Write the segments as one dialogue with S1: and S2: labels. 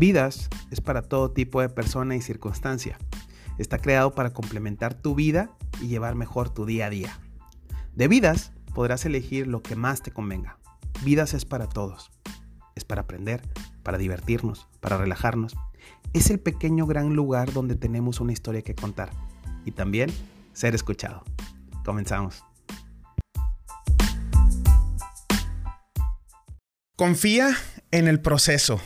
S1: Vidas es para todo tipo de persona y circunstancia. Está creado para complementar tu vida y llevar mejor tu día a día. De Vidas podrás elegir lo que más te convenga. Vidas es para todos. Es para aprender, para divertirnos, para relajarnos. Es el pequeño gran lugar donde tenemos una historia que contar y también ser escuchado. Comenzamos. Confía en el proceso.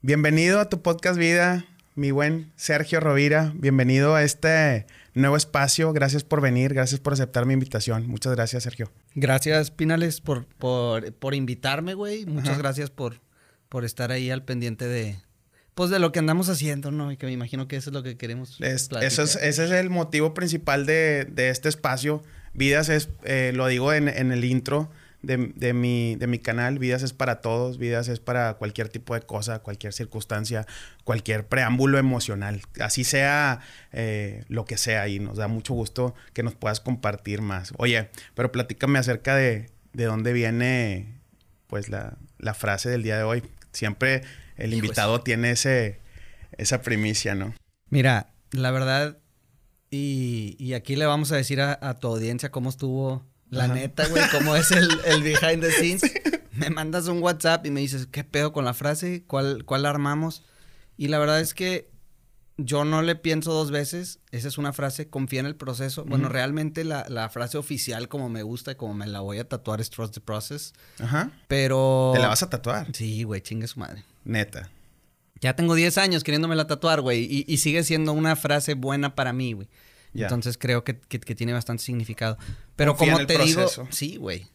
S1: Bienvenido a tu podcast vida, mi buen Sergio Rovira. Bienvenido a este nuevo espacio. Gracias por venir, gracias por aceptar mi invitación. Muchas gracias, Sergio.
S2: Gracias, Pinales, por, por, invitarme, güey. Muchas gracias por, por estar ahí al pendiente de, pues de lo que andamos haciendo, ¿no? Y que me imagino que eso es lo que queremos.
S1: eso es, ese es el motivo principal de, este espacio. Vidas es, eh, lo digo en, en, el intro, de, mi, de mi canal. Vidas es para todos, vidas es para cualquier tipo de cosa, cualquier circunstancia, cualquier preámbulo emocional. Así sea eh, lo que sea y nos da mucho gusto que nos puedas compartir más. Oye, pero platícame acerca de, de dónde viene pues la, frase del día de hoy. Siempre el invitado tiene ese, esa primicia, ¿no?
S2: Mira, la verdad, y, aquí le vamos a decir a, a tu audiencia cómo estuvo la neta, güey, como es el, el behind the scenes. Me mandas un WhatsApp y me dices, ¿qué pedo con la frase? ¿Cuál, ¿Cuál armamos? Y la verdad es que yo no le pienso dos veces. Esa es una frase, confía en el proceso. Bueno, realmente la, la, frase oficial, como me gusta y como me la voy a tatuar, es trust the process. Ajá. Pero.
S1: ¿Te la vas a tatuar?
S2: Sí, güey, chingue su madre.
S1: Neta.
S2: Ya tengo 10 años queriéndome la tatuar, güey. Y, y sigue siendo una frase buena para mí, güey. Entonces creo que, tiene bastante significado. Pero como te digo, sí, güey.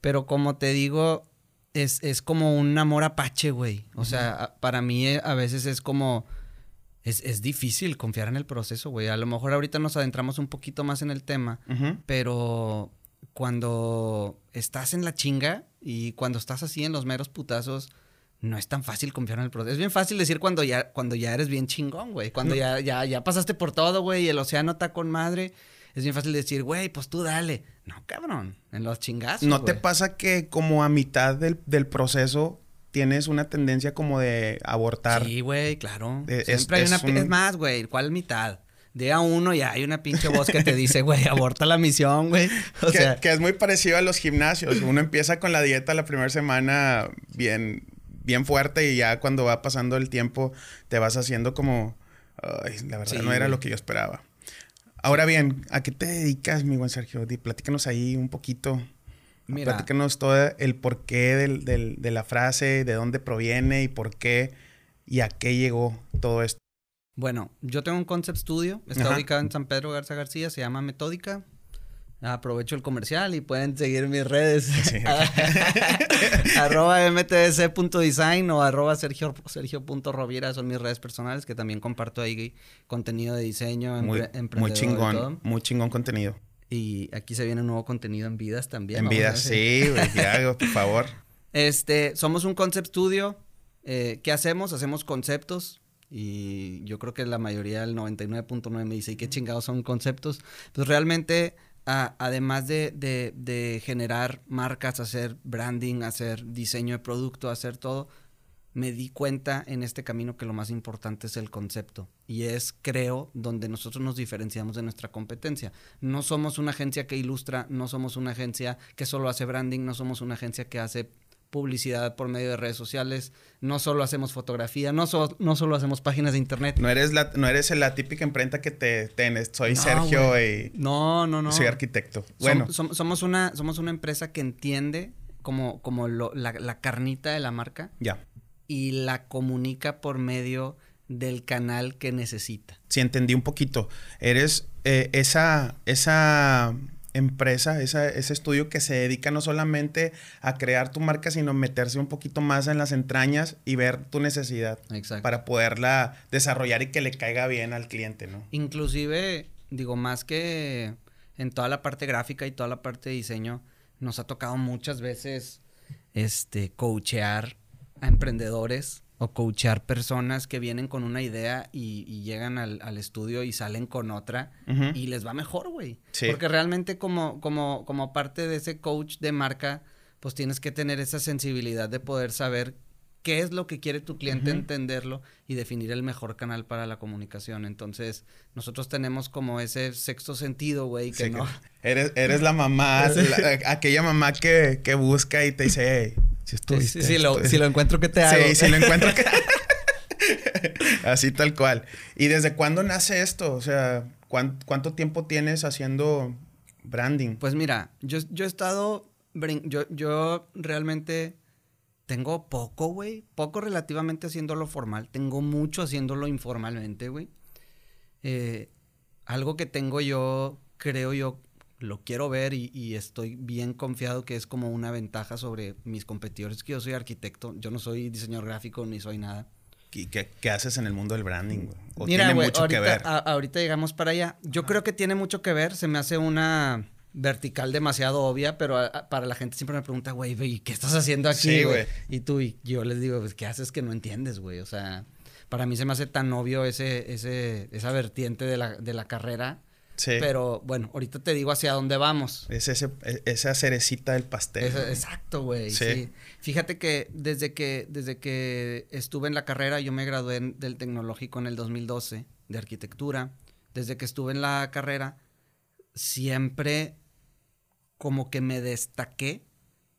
S2: Pero como te digo, es, es como un amor apache, güey. O sea, para mí eh, a veces es como... Es, es, difícil confiar en el proceso, güey. A lo mejor ahorita nos adentramos un poquito más en el tema, pero cuando estás en la chinga y cuando estás así en los meros putazos, no es tan fácil confiar en el proceso. Es bien fácil decir cuando ya, cuando ya eres bien chingón, güey. Cuando ya, ya, ya pasaste por todo, güey, y el océano está con madre. Es bien fácil decir, güey, pues tú dale. No, cabrón, en los chingazos.
S1: ¿No te pasa que como a mitad del, proceso tienes una tendencia como de abortar?
S2: Sí, güey, claro. Siempre hay una... Es más, güey, ¿cuál mitad? De a uno ya hay una pinche voz que te dice, güey, aborta la misión, güey.
S1: O que, sea... que es muy parecido a los gimnasios. Uno empieza con la dieta la primera semana bien bien fuerte y ya cuando va pasando el tiempo te vas haciendo como, ay, la verdad no era lo que yo esperaba. Ahora bien, ¿a qué te dedicas, mi buen Sergio? platícanos ahí un poquito. Mira. Platícanos todo el porqué del, de la frase, de dónde proviene y por qué y a qué llegó todo esto.
S2: Bueno, yo tengo un concept studio, está ubicado en San Pedro Garza García, se llama Metódica. Aprovecho el comercial y pueden seguir mis redes. arroba mtdc.design o arroba sergio, sergio.roviera son mis redes personales que también comparto ahí contenido de diseño,
S1: muy, muy chingón, muy chingón contenido.
S2: Y aquí se viene nuevo contenido en vidas también.
S1: En vidas, sí, güey, por favor.
S2: Este, somos un concept studio. Eh, ¿Qué hacemos? Hacemos conceptos. Y yo creo que la mayoría, el 99.9 me dice, ¿y qué chingados son conceptos? Pues realmente además de, generar marcas, hacer branding, hacer diseño de producto, hacer todo, me di cuenta en este camino que lo más importante es el concepto. Y es, creo, donde nosotros nos diferenciamos de nuestra competencia. No somos una agencia que ilustra, no somos una agencia que solo hace branding, no somos una agencia que hace publicidad por medio de redes sociales, no solo hacemos fotografía, no, no solo hacemos páginas de internet.
S1: No eres la, no eres la típica imprenta que te tienes, soy Sergio y
S2: no, no, no.
S1: soy arquitecto. Bueno.
S2: somos, una, somos una empresa que entiende como, como la, carnita de la marca.
S1: Ya.
S2: Y la comunica por medio del canal que necesita.
S1: Sí, entendí un poquito. Eres eh, esa, esa empresa, ese estudio que se dedica no solamente a crear tu marca, sino meterse un poquito más en las entrañas y ver tu necesidad para poderla desarrollar y que le caiga bien al cliente, ¿no?
S2: Inclusive, digo, más que en toda la parte gráfica y toda la parte de diseño, nos ha tocado muchas veces este coachear a emprendedores o coachear personas que vienen con una idea y, llegan al, estudio y salen con otra y les va mejor, güey. Porque realmente como, como, como parte de ese coach de marca, pues tienes que tener esa sensibilidad de poder saber qué es lo que quiere tu cliente, entenderlo y definir el mejor canal para la comunicación. Entonces, nosotros tenemos como ese sexto sentido, güey, que no.
S1: eres, eres la mamá, aquella mamá que, busca y te dice, hey, si estuviste.
S2: si, lo, encuentro, ¿qué te hago?
S1: Sí, si lo encuentro, ¿qué Así tal cual. ¿Y desde cuándo nace esto? O sea, ¿cuánto, tiempo tienes haciendo branding?
S2: Pues mira, yo, yo he estado. Yo, yo realmente tengo poco, güey. Poco relativamente haciéndolo formal. Tengo mucho haciéndolo informalmente, güey. Eh, algo que tengo yo, creo yo, lo quiero ver y, estoy bien confiado que es como una ventaja sobre mis competidores, que yo soy arquitecto, yo no soy diseñador gráfico ni soy nada.
S1: ¿Y qué, haces en el mundo del branding, güey? ¿O tiene mucho
S2: ahorita,
S1: que ver?
S2: ahorita llegamos para allá. Yo creo que tiene mucho que ver. Se me hace una vertical demasiado obvia, pero para la gente siempre me pregunta, güey, ¿qué estás haciendo aquí, güey? y tú, y yo les digo, pues, ¿qué haces que no entiendes, güey? O sea, para mí se me hace tan obvio ese, ese, esa vertiente de la, de la carrera. Sí. Pero bueno, ahorita te digo hacia dónde vamos.
S1: Es ese, e, esa cerecita del pastel.
S2: exacto, güey. Sí. Fíjate que desde, que desde que estuve en la carrera, yo me gradué del tecnológico en el 2012 de arquitectura. Desde que estuve en la carrera, siempre como que me destaqué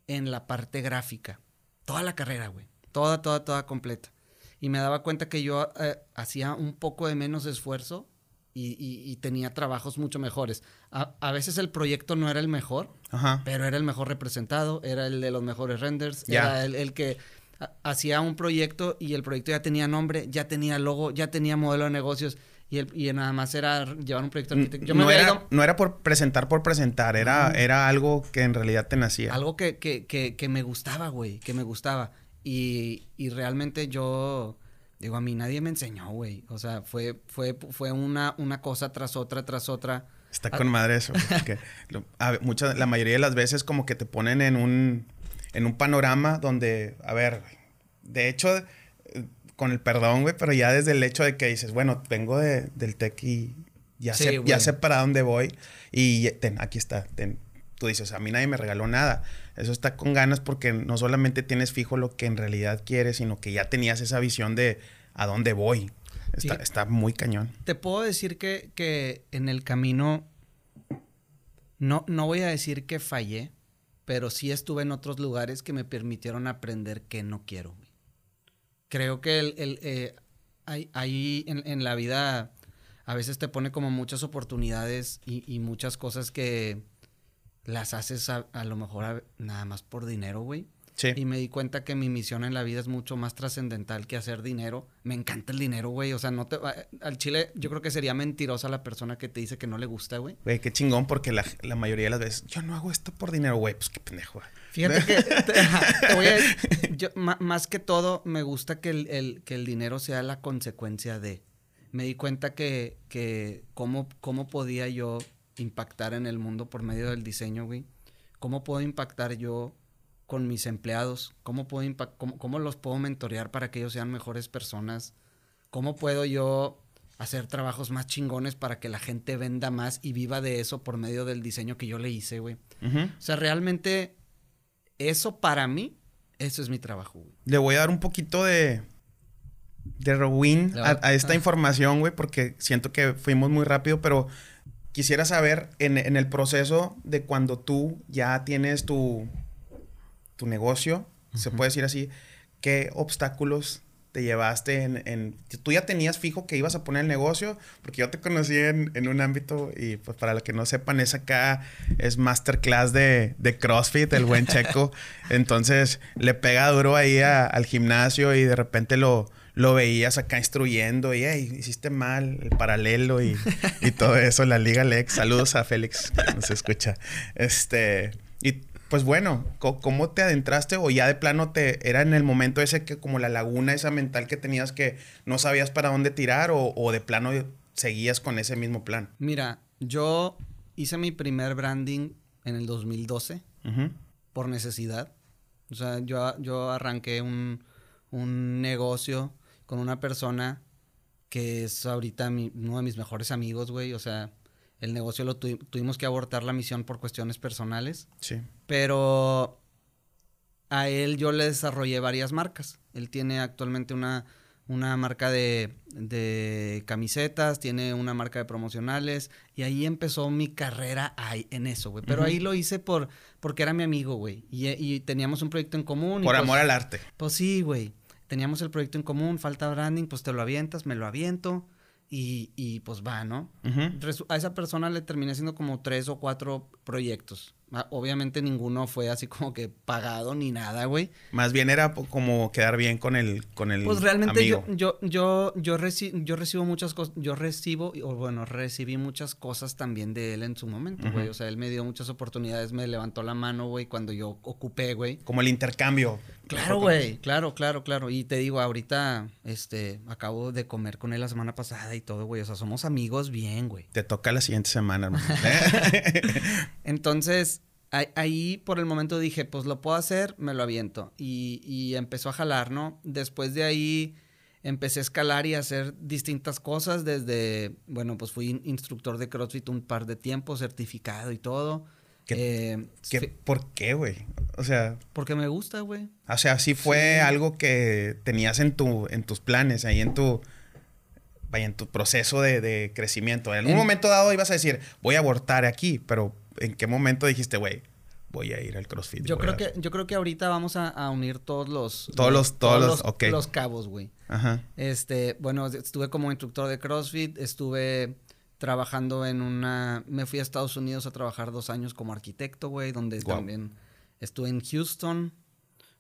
S2: en la parte gráfica. Toda la carrera, güey. Toda, toda, toda completa. Y me daba cuenta que yo eh, hacía un poco de menos esfuerzo y, tenía trabajos mucho mejores. A, veces el proyecto no era el mejor, pero era el mejor representado, era el de los mejores renders, era el, que hacía un proyecto y el proyecto ya tenía nombre, ya tenía logo, ya tenía modelo de negocios y, y nada más era llevar un proyecto
S1: arquitectónico. no, era, no era por presentar por presentar, era, era algo que en realidad te nacía.
S2: Algo que, que, que, que me gustaba, güey, que me gustaba. Y, y, realmente yo, digo, a mí nadie me enseñó, güey. O sea, fue, fue, fue una, una cosa tras otra, tras otra.
S1: Está con madre eso. Porque la mayoría de las veces como que te ponen en un, en un panorama donde, a ver, de hecho con el perdón, güey, pero ya desde el hecho de que dices, bueno, vengo de, del tech y ya, sé, ya sé para dónde voy y ten, aquí está, ten. Tú dices, a mí nadie me regaló nada. Eso está con ganas porque no solamente tienes fijo lo que en realidad quieres, sino que ya tenías esa visión de a dónde voy. Está, está muy cañón.
S2: Te puedo decir que, que en el camino, no, no voy a decir que fallé, pero sí estuve en otros lugares que me permitieron aprender que no quiero creo que el, el eh, ahí en, la vida a veces te pone como muchas oportunidades y, muchas cosas que las haces a, lo mejor nada más por dinero, güey. Sí. Y me di cuenta que mi misión en la vida es mucho más trascendental que hacer dinero. Me encanta el dinero, güey. O sea, no te... Al chile yo creo que sería mentirosa la persona que te dice que no le gusta, güey.
S1: Güey, qué chingón porque la, la mayoría de las veces yo no hago esto por dinero, güey. Pues qué pendejo.
S2: Fíjate que, te, voy a, yo, más que todo, me gusta que el, que el dinero sea la consecuencia de. Me di cuenta que, que cómo, cómo podía yo impactar en el mundo por medio del diseño, güey. ¿Cómo puedo impactar yo con mis empleados? ¿Cómo, puedo cómo, cómo los puedo mentorear para que ellos sean mejores personas? ¿Cómo puedo yo hacer trabajos más chingones para que la gente venda más y viva de eso por medio del diseño que yo le hice, güey? O sea, realmente eso para mí, eso es mi trabajo, güey.
S1: Le voy a dar un poquito de, de rewind a, esta información, güey, porque siento que fuimos muy rápido, pero quisiera saber en, el proceso de cuando tú ya tienes tu, tu negocio, se puede decir así, ¿qué obstáculos te llevaste en, Tú ya tenías fijo que ibas a poner el negocio, porque yo te conocí en, un ámbito y pues para los que no sepan, es acá, es masterclass de, de CrossFit, el buen checo. Entonces le pega duro ahí al gimnasio y de repente lo, lo veías acá instruyendo y, hey, hiciste mal, el paralelo y, y todo eso, la Liga Lex. Saludos a Félix, que nos escucha. Este, y pues bueno, ¿cómo te adentraste o ya de plano te era en el momento ese que como la laguna esa mental que tenías que no sabías para dónde tirar o, de plano seguías con ese mismo plan?
S2: Mira, yo hice mi primer branding en el 2012 por necesidad. O sea, yo, yo arranqué un, un negocio con una persona que es ahorita uno de mis mejores amigos, güey. O sea, el negocio lo tuvimos que abortar la misión por cuestiones personales. Sí. Pero a él yo le desarrollé varias marcas. Él tiene actualmente una, una marca de, de, camisetas, tiene una marca de promocionales y ahí empezó mi carrera ahí, en eso, güey. Pero ahí lo hice por porque era mi amigo, güey. Y, teníamos un proyecto en común.
S1: Por
S2: pues
S1: amor al arte.
S2: Pues sí, güey. Teníamos el proyecto en común, falta branding, pues te lo avientas, me lo aviento y, y pues va, ¿no? A esa persona le terminé haciendo como tres o cuatro proyectos. Ah, obviamente ninguno fue así como que pagado ni nada, güey.
S1: Más bien era como quedar bien con el con el
S2: Pues realmente yo yo yo yo, yo recibo muchas cosas, yo recibo o bueno, recibí muchas cosas también de él en su momento, güey. O sea, él me dio muchas oportunidades, me levantó la mano, güey, cuando yo ocupé, güey.
S1: Como el intercambio.
S2: Claro, güey, claro, claro, claro. Y te digo, ahorita este acabo de comer con él la semana pasada y todo, güey. O sea, somos amigos bien, güey.
S1: Te toca la siguiente semana, hermano.
S2: Entonces, ahí por el momento dije, pues lo puedo hacer, me lo aviento. Y, empezó a jalar, ¿no? Después de ahí empecé a escalar y a hacer distintas cosas desde, bueno, pues fui instructor de CrossFit un par de tiempos, certificado y todo.
S1: ¿Qué, eh, ¿Por qué, güey? O sea...
S2: Porque me gusta, güey.
S1: O sea, sí fue algo que tenías en, tu, en tus planes, ahí en tu... Vaya, en tu proceso de, crecimiento. En, un momento dado ibas a decir, voy a abortar aquí, pero ¿en qué momento dijiste, güey, voy a ir al CrossFit?
S2: Yo creo que yo creo que ahorita vamos a, unir todos los
S1: todos los todos, los,
S2: los cabos, güey. Ajá. Este, bueno, estuve como instructor de CrossFit, estuve trabajando en una me fui a Estados Unidos a trabajar dos años como arquitecto, güey, donde también estuve en Houston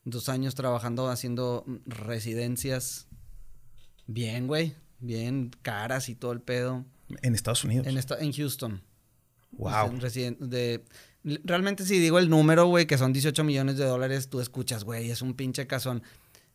S2: dos años trabajando haciendo residencias bien, güey, bien caras y todo el pedo.
S1: En Estados Unidos.
S2: En, en Houston. Wow. De, realmente si digo el número, güey, que son 18 millones de dólares, tú escuchas, güey, es un pinche casón.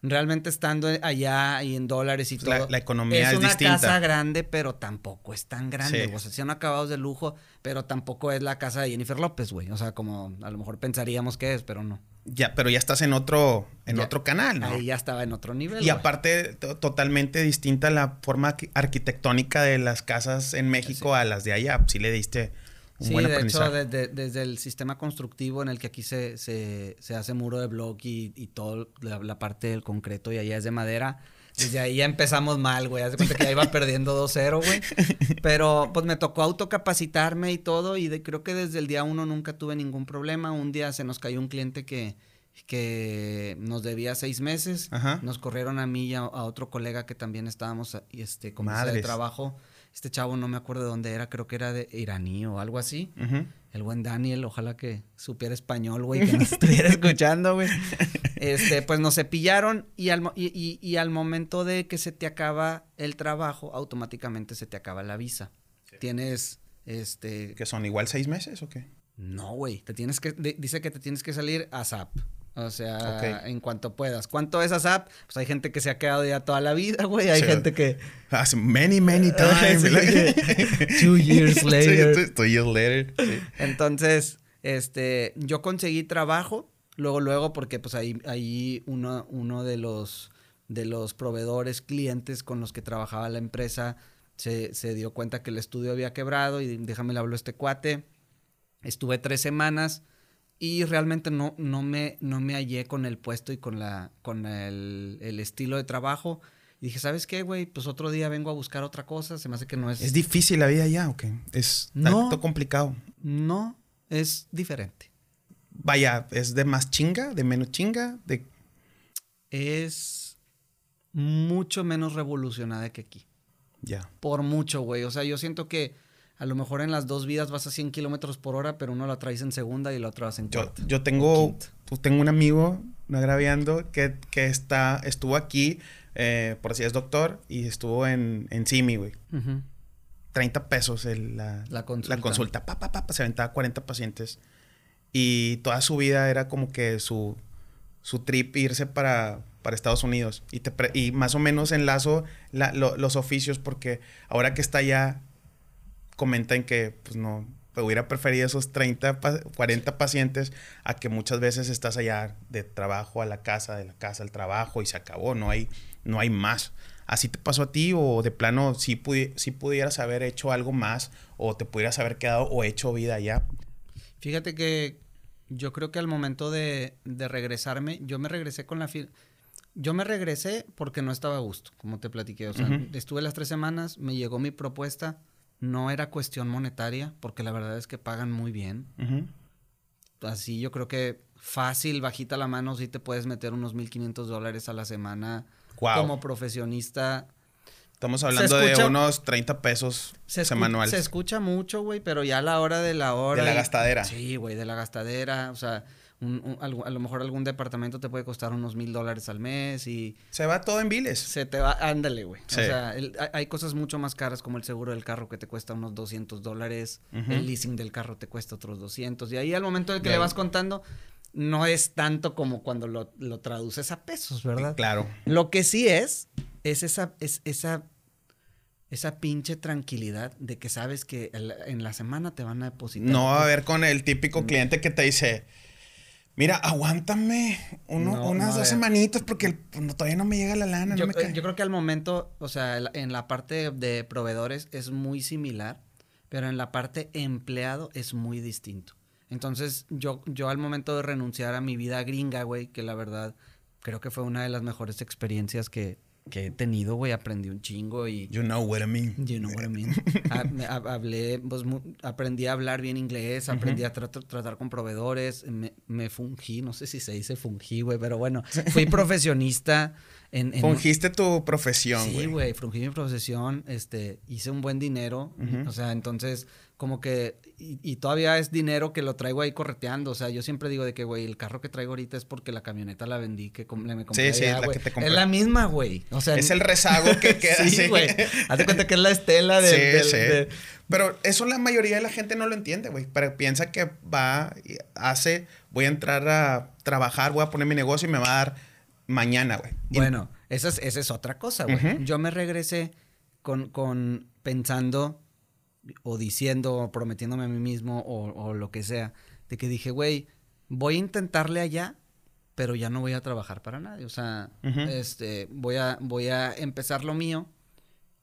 S2: Realmente estando allá y en dólares y
S1: pues todo. La, economía es,
S2: es una casa grande, pero tampoco es tan grande. O sea, son acabados de lujo, pero tampoco es la casa de Jennifer López, güey. O sea, como a lo mejor pensaríamos que es, pero no.
S1: Ya, pero ya estás en otro, en otro canal, ¿no?
S2: Ahí ya estaba en otro nivel.
S1: Y aparte, totalmente distinta la forma arquitectónica de las casas en México a las de allá. Sí le diste
S2: sí, de hecho, desde, el sistema constructivo en el que aquí se, se, se hace muro de bloque y, y toda la, parte del concreto y allá es de madera. Desde ahí ya empezamos mal, güey. Hace cuenta que ya iba perdiendo 2-0, güey. Pero pues me tocó autocapacitarme y todo. Y de, creo que desde el día uno nunca tuve ningún problema. Un día se nos cayó un cliente que, que nos debía seis meses. Nos corrieron a mí y a, otro colega que también estábamos este, con de trabajo este chavo no me acuerdo de dónde era, creo que era de iraní o algo así. El buen Daniel, ojalá que supiera español, güey, que nos estuviera escuchando, güey. Este, pues nos cepillaron y al, y, y, al momento de que se te acaba el trabajo, automáticamente se te acaba la visa. Tienes, este...
S1: ¿Que son igual seis meses o qué?
S2: No, güey, te tienes que, dice que te tienes que salir a SAP. O sea, en cuanto puedas. ¿Cuánto es ASAP? Pues hay gente que se ha quedado ya toda la vida, güey. Hay gente que...
S1: Hace many, many times.
S2: Two years later.
S1: Two, years later.
S2: Entonces, este, yo conseguí trabajo. Luego, luego, porque pues ahí, ahí uno, uno de los de los proveedores, clientes con los que trabajaba la empresa, se, se dio cuenta que el estudio había quebrado y déjame le hablo a este cuate. Estuve tres semanas y realmente no, no, me, no me hallé con el puesto y con, la, con el, estilo de trabajo. Y dije, ¿sabes qué, güey? Pues otro día vengo a buscar otra cosa. Se me hace que no es...
S1: ¿Es difícil la vida ya o qué? ¿Es no, complicado?
S2: No, es diferente.
S1: Vaya, ¿es de más chinga? ¿De menos chinga? De...
S2: Es mucho menos revolucionada que aquí.
S1: Ya.
S2: Por mucho, güey. O sea, yo siento que a lo mejor en las dos vidas vas a 100 kilómetros por hora, pero uno la traes en segunda y la otra vas en cuarta.
S1: Yo, tengo, pues, tengo un amigo, no agraviando, que, que está, estuvo aquí, eh, por así es doctor, y estuvo en, en Simi, güey. 30 pesos la, la, consulta. La consulta. Pa, pa, pa, se aventaba 40 pacientes. Y toda su vida era como que su, su trip irse para, para Estados Unidos. Y, te y más o menos enlazo los oficios porque ahora que está allá comentan que pues no, hubiera preferido esos 30, 40 pacientes a que muchas veces estás allá de trabajo a la casa, de la casa al trabajo y se acabó, no hay, no hay más. ¿Así te pasó a ti o de plano si, si pudieras haber hecho algo más o te pudieras haber quedado o hecho vida allá?
S2: Fíjate que yo creo que al momento de, regresarme, yo me regresé con la... Yo me regresé porque no estaba a gusto, como te platiqué. O sea, estuve las tres semanas, me llegó mi propuesta. No era cuestión monetaria, porque la verdad es que pagan muy bien. Así yo creo que fácil, bajita la mano, sí te puedes meter unos 1.500 dólares a la semana como profesionista.
S1: Estamos hablando de unos 30 pesos
S2: se
S1: semanales.
S2: Se escucha mucho, güey, pero ya a la hora de la hora.
S1: De la gastadera.
S2: Sí, güey, de la gastadera. O sea, a lo mejor algún departamento te puede costar unos mil dólares al mes y...
S1: Se va todo en biles.
S2: Se te va, ándale, güey. O sea, hay cosas mucho más caras como el seguro del carro que te cuesta unos 200 dólares, el leasing del carro te cuesta otros 200 y ahí al momento de que le vas contando no es tanto como cuando lo, traduces a pesos, ¿verdad?
S1: Claro.
S2: Lo que sí es, es esa, es esa, esa pinche tranquilidad de que sabes que en la semana te van a depositar.
S1: No va a ver con el típico cliente que te dice Mira, aguántame unas dos semanitas porque pues, todavía no me llega la lana.
S2: Yo, creo que al momento, o sea, en la parte de proveedores es muy similar, pero en la parte empleado es muy distinto. Entonces, yo, yo al momento de renunciar a mi vida gringa, güey, que la verdad creo que fue una de las mejores experiencias que, que he tenido, güey, aprendí un chingo y...
S1: You know what I mean.
S2: You know what I mean. hablé, pues, aprendí a hablar bien inglés, aprendí a tratar con proveedores, me, me, fungí, no sé si se dice fungí, güey, pero bueno, fui profesionista en...
S1: Fungiste tu profesión, güey.
S2: Sí, güey, fungí mi profesión, este, hice un buen dinero, o sea, entonces como que, y, todavía es dinero que lo traigo ahí correteando. O sea, yo siempre digo de que, güey, el carro que traigo ahorita es porque la camioneta la vendí, que le me compré. Sí, sí, es la que te compré. Es la misma, güey. O sea,
S1: es el rezago que queda.
S2: sí, güey. Hazte cuenta que es la estela de. Sí, sí.
S1: Pero eso la mayoría de la gente no lo entiende, güey. Pero piensa que va, hace, voy a entrar a trabajar, voy a poner mi negocio y me va a dar mañana, güey.
S2: Bueno, esa es, esa es otra cosa, güey. Yo me regresé con, con pensando o diciendo, o prometiéndome a mí mismo, o, lo que sea, de que dije, güey, voy a intentarle allá, pero ya no voy a trabajar para nadie. O sea, este, voy a, voy a empezar lo mío.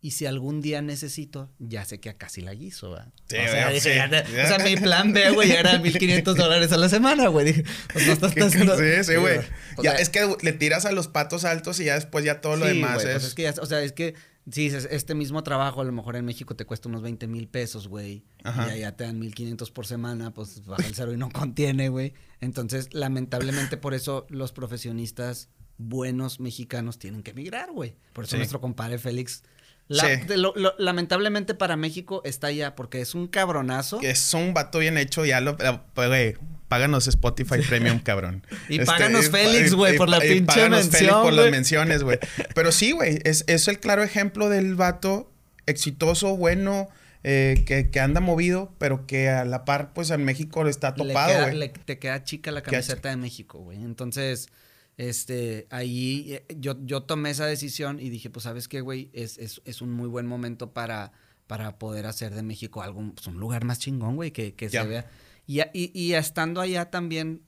S2: Y si algún día necesito, ya sé que acá sí la guiso, ¿verdad? Sí, o, sea, sí. o sea, mi plan B, güey, era 1500 dólares a la semana, güey. Pues no estás
S1: haciendo... Sí, sí, güey. Ya, es que le tiras a los patos altos y ya después ya todo lo demás
S2: pues
S1: es...
S2: es que ya, o sea, es que Sí, este mismo trabajo a lo mejor en México te cuesta unos 20 mil pesos, güey. Y allá te dan 1500 por semana, pues baja el cero y no contiene, güey. Entonces, lamentablemente por eso los profesionistas buenos mexicanos tienen que emigrar, güey. Por eso nuestro compadre Félix lamentablemente para México está allá porque es un cabronazo.
S1: Que es un vato bien hecho, ya lo, pues, güey, páganos Spotify Premium, cabrón.
S2: y este, páganos Félix, güey, por la pinche mención. Félix
S1: por las menciones, güey. Pero sí, güey, es, es el claro ejemplo del vato exitoso, bueno, eh, que, anda movido, pero que a la par, pues en México está topado, güey.
S2: Te queda chica la camiseta de México, güey. Entonces, este, ahí eh, yo, yo tomé esa decisión y dije, pues, ¿sabes qué, güey? Es, es, es un muy buen momento para, para poder hacer de México algo, pues, un lugar más chingón, güey, que, que se vea y, y, estando allá también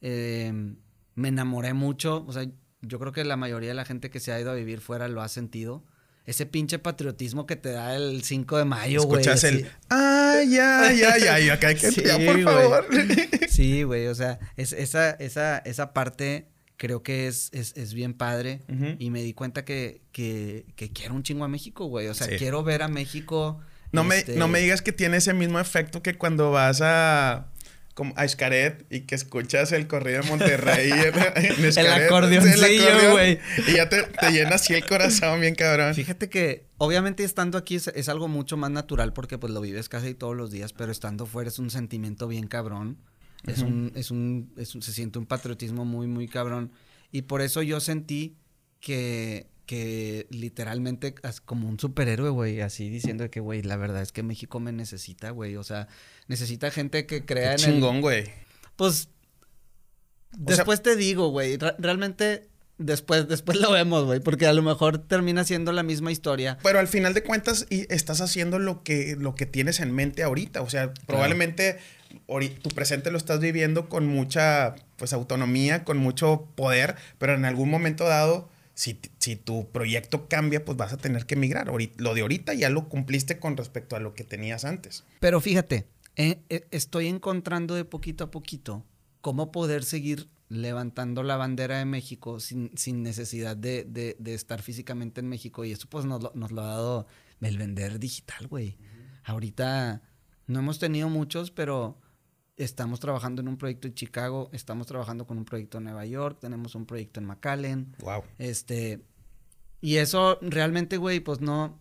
S2: em, me enamoré mucho. O sea, yo creo que la mayoría de la gente que se ha ido a vivir fuera lo ha sentido. Ese pinche patriotismo que te da el 5 de mayo, güey.
S1: Escuchas el. ¡Ay, ay, ay, ay! Acá hay que. sí, por favor.
S2: sí, güey. O sea, es, esa, esa, esa parte creo que es, es, bien padre. Y me di cuenta que, que, que, quiero un chingo a México, güey. O sea, quiero ver a México
S1: no, me, no me este digas que tiene ese mismo efecto que cuando vas a como a Escaret y que escuchas el corrido de Monterrey en,
S2: El acordeoncillo, güey.
S1: Y ya te, te, llena así el corazón bien cabrón.
S2: Fíjate que obviamente estando aquí es, algo mucho más natural porque pues lo vives casi todos los días, pero estando fuera es un sentimiento bien cabrón. Es un, es un, es un, se siente un patriotismo muy, muy cabrón. Y por eso yo sentí que que literalmente como un superhéroe, güey, así diciendo que, güey, la verdad es que México me necesita, güey, o sea, necesita gente que crea en
S1: chingón, güey.
S2: Pues después te digo, güey, realmente después después lo vemos, güey, porque a lo mejor termina siendo la misma historia.
S1: Pero al final de cuentas y estás haciendo lo que lo que tienes en mente ahorita, o sea, probablemente tu presente lo estás viviendo con mucha pues autonomía, con mucho poder, pero en algún momento dado si, tu proyecto cambia, pues vas a tener que emigrar. Lo de ahorita ya lo cumpliste con respecto a lo que tenías antes.
S2: Pero fíjate, eh, eh, estoy encontrando de poquito a poquito cómo poder seguir levantando la bandera de México sin, sin necesidad de, de, estar físicamente en México. Y eso pues nos lo, nos lo ha dado el vender digital, güey. Ahorita no hemos tenido muchos, pero estamos trabajando en un proyecto en Chicago, estamos trabajando con un proyecto en Nueva York, tenemos un proyecto en McAllen.
S1: Wow.
S2: Este, y eso realmente, güey, pues no,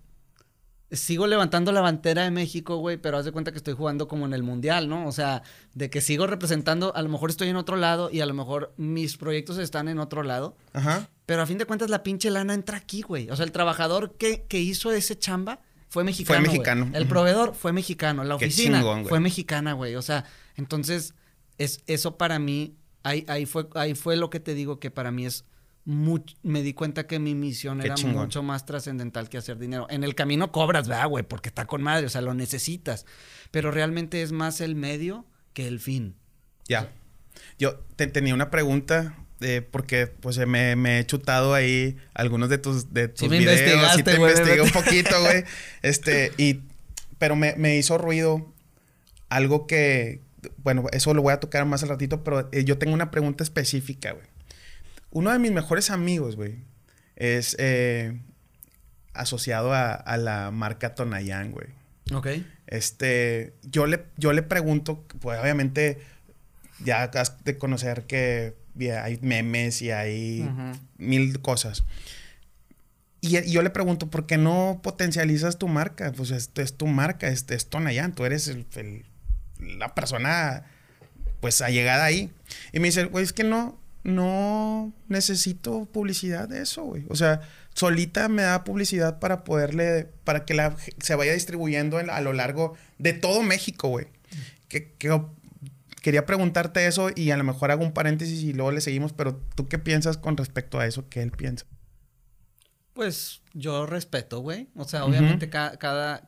S2: sigo levantando la bandera de México, güey, pero haz de cuenta que estoy jugando como en el mundial, ¿no? O sea, de que sigo representando, a lo mejor estoy en otro lado y a lo mejor mis proyectos están en otro lado. Ajá. Pero a fin de cuentas la pinche lana entra aquí, güey. O sea, el trabajador que, que hizo ese chamba fue mexicano. Fue mexicano. El proveedor fue mexicano. La oficina fue mexicana, güey. O sea, entonces, es, eso para mí, ahí, ahí, fue, ahí fue lo que te digo que para mí es me di cuenta que mi misión era mucho más trascendental que hacer dinero. En el camino cobras, ¿verdad, güey? Porque está con madre, o sea, lo necesitas. Pero realmente es más el medio que el fin.
S1: Ya. Yo te, tenía una pregunta eh, porque pues me, he chutado ahí algunos de tus, de tus videos. Sí te investigué un poquito, güey. Este, y... Pero me, me hizo ruido algo que... Bueno, eso lo voy a tocar más al ratito, pero eh, yo tengo una pregunta específica, güey. Uno de mis mejores amigos, güey, es eh, asociado a, la marca Tonayán, güey.
S2: Ok.
S1: Este, yo le, yo le pregunto, pues obviamente ya has de conocer que hay memes y hay mil cosas. Y, yo le pregunto, ¿por qué no potencializas tu marca? Pues esto es tu marca, es, es Tonayán, tú eres la persona, pues, allegada ahí. Y me dice, güey, es que no, no necesito publicidad de eso, güey. O sea, solita me da publicidad para poderle, para que la, se vaya distribuyendo a lo largo de todo México, güey. Que, quería preguntarte eso y a lo mejor hago un paréntesis y luego le seguimos, pero ¿tú qué piensas con respecto a eso? ¿Qué él piensa?
S2: Pues yo respeto, güey. O sea, obviamente cada, cada,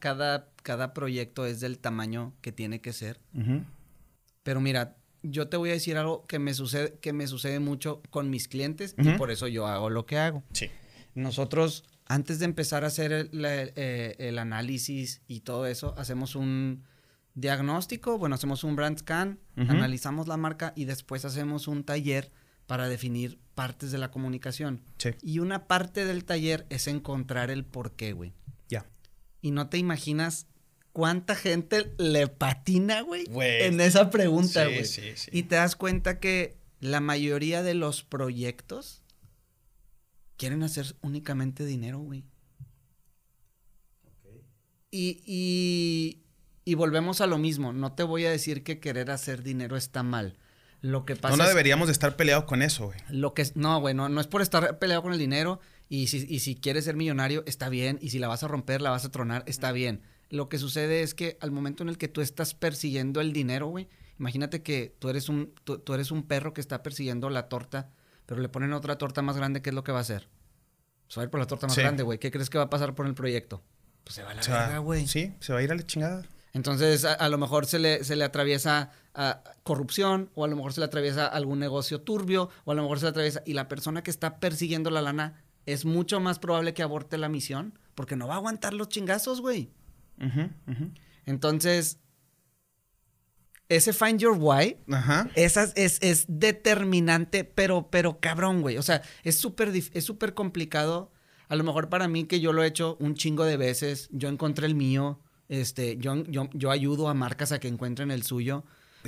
S2: cada, proyecto es del tamaño que tiene que ser. Pero mira, yo te voy a decir algo que me sucede, que me sucede mucho con mis clientes y por eso yo hago lo que hago.
S1: Sí.
S2: Nosotros, antes de empezar a hacer el, eh, análisis y todo eso, hacemos un diagnóstico, bueno, hacemos un brand scan, analizamos la marca y después hacemos un taller para definir partes de la comunicación.
S1: Sí.
S2: Y una parte del taller es encontrar el por qué, güey.
S1: Ya.
S2: Y no te imaginas cuánta gente le patina, güey, en esa pregunta, güey. Sí, sí, y te das cuenta que la mayoría de los proyectos quieren hacer únicamente dinero, güey. Y, y, y, volvemos a lo mismo. No te voy a decir que querer hacer dinero está mal. Lo que pasa
S1: no, no deberíamos de estar peleados con eso, güey.
S2: Lo que no, güey, no, no es por estar peleado con el dinero. Y si, y si quieres ser millonario, está bien. Y si la vas a romper, la vas a tronar, está bien lo que sucede es que al momento en el que tú estás persiguiendo el dinero, güey, imagínate que tú eres un, tú, eres un perro que está persiguiendo la torta, pero le ponen otra torta más grande, ¿qué es lo que va a hacer? Se va a ir por la torta más grande, güey. ¿Qué crees que va a pasar por el proyecto? Pues se va a la verga, güey.
S1: Sí, se va a ir a la chingada.
S2: Entonces, a, lo mejor se le, se le atraviesa ah, corrupción, o a lo mejor se le atraviesa algún negocio turbio, o a lo mejor se le atraviesa. Y la persona que está persiguiendo la lana es mucho más probable que aborte la misión, porque no va a aguantar los chingazos, güey. Entonces, ese Find Your Why, Esa es, es, determinante, pero, pero cabrón, güey. O sea, es súper es súper complicado. A lo mejor para mí, que yo lo he hecho un chingo de veces, yo encontré el mío, este, yo, yo, yo ayudo a marcas a que encuentren el suyo.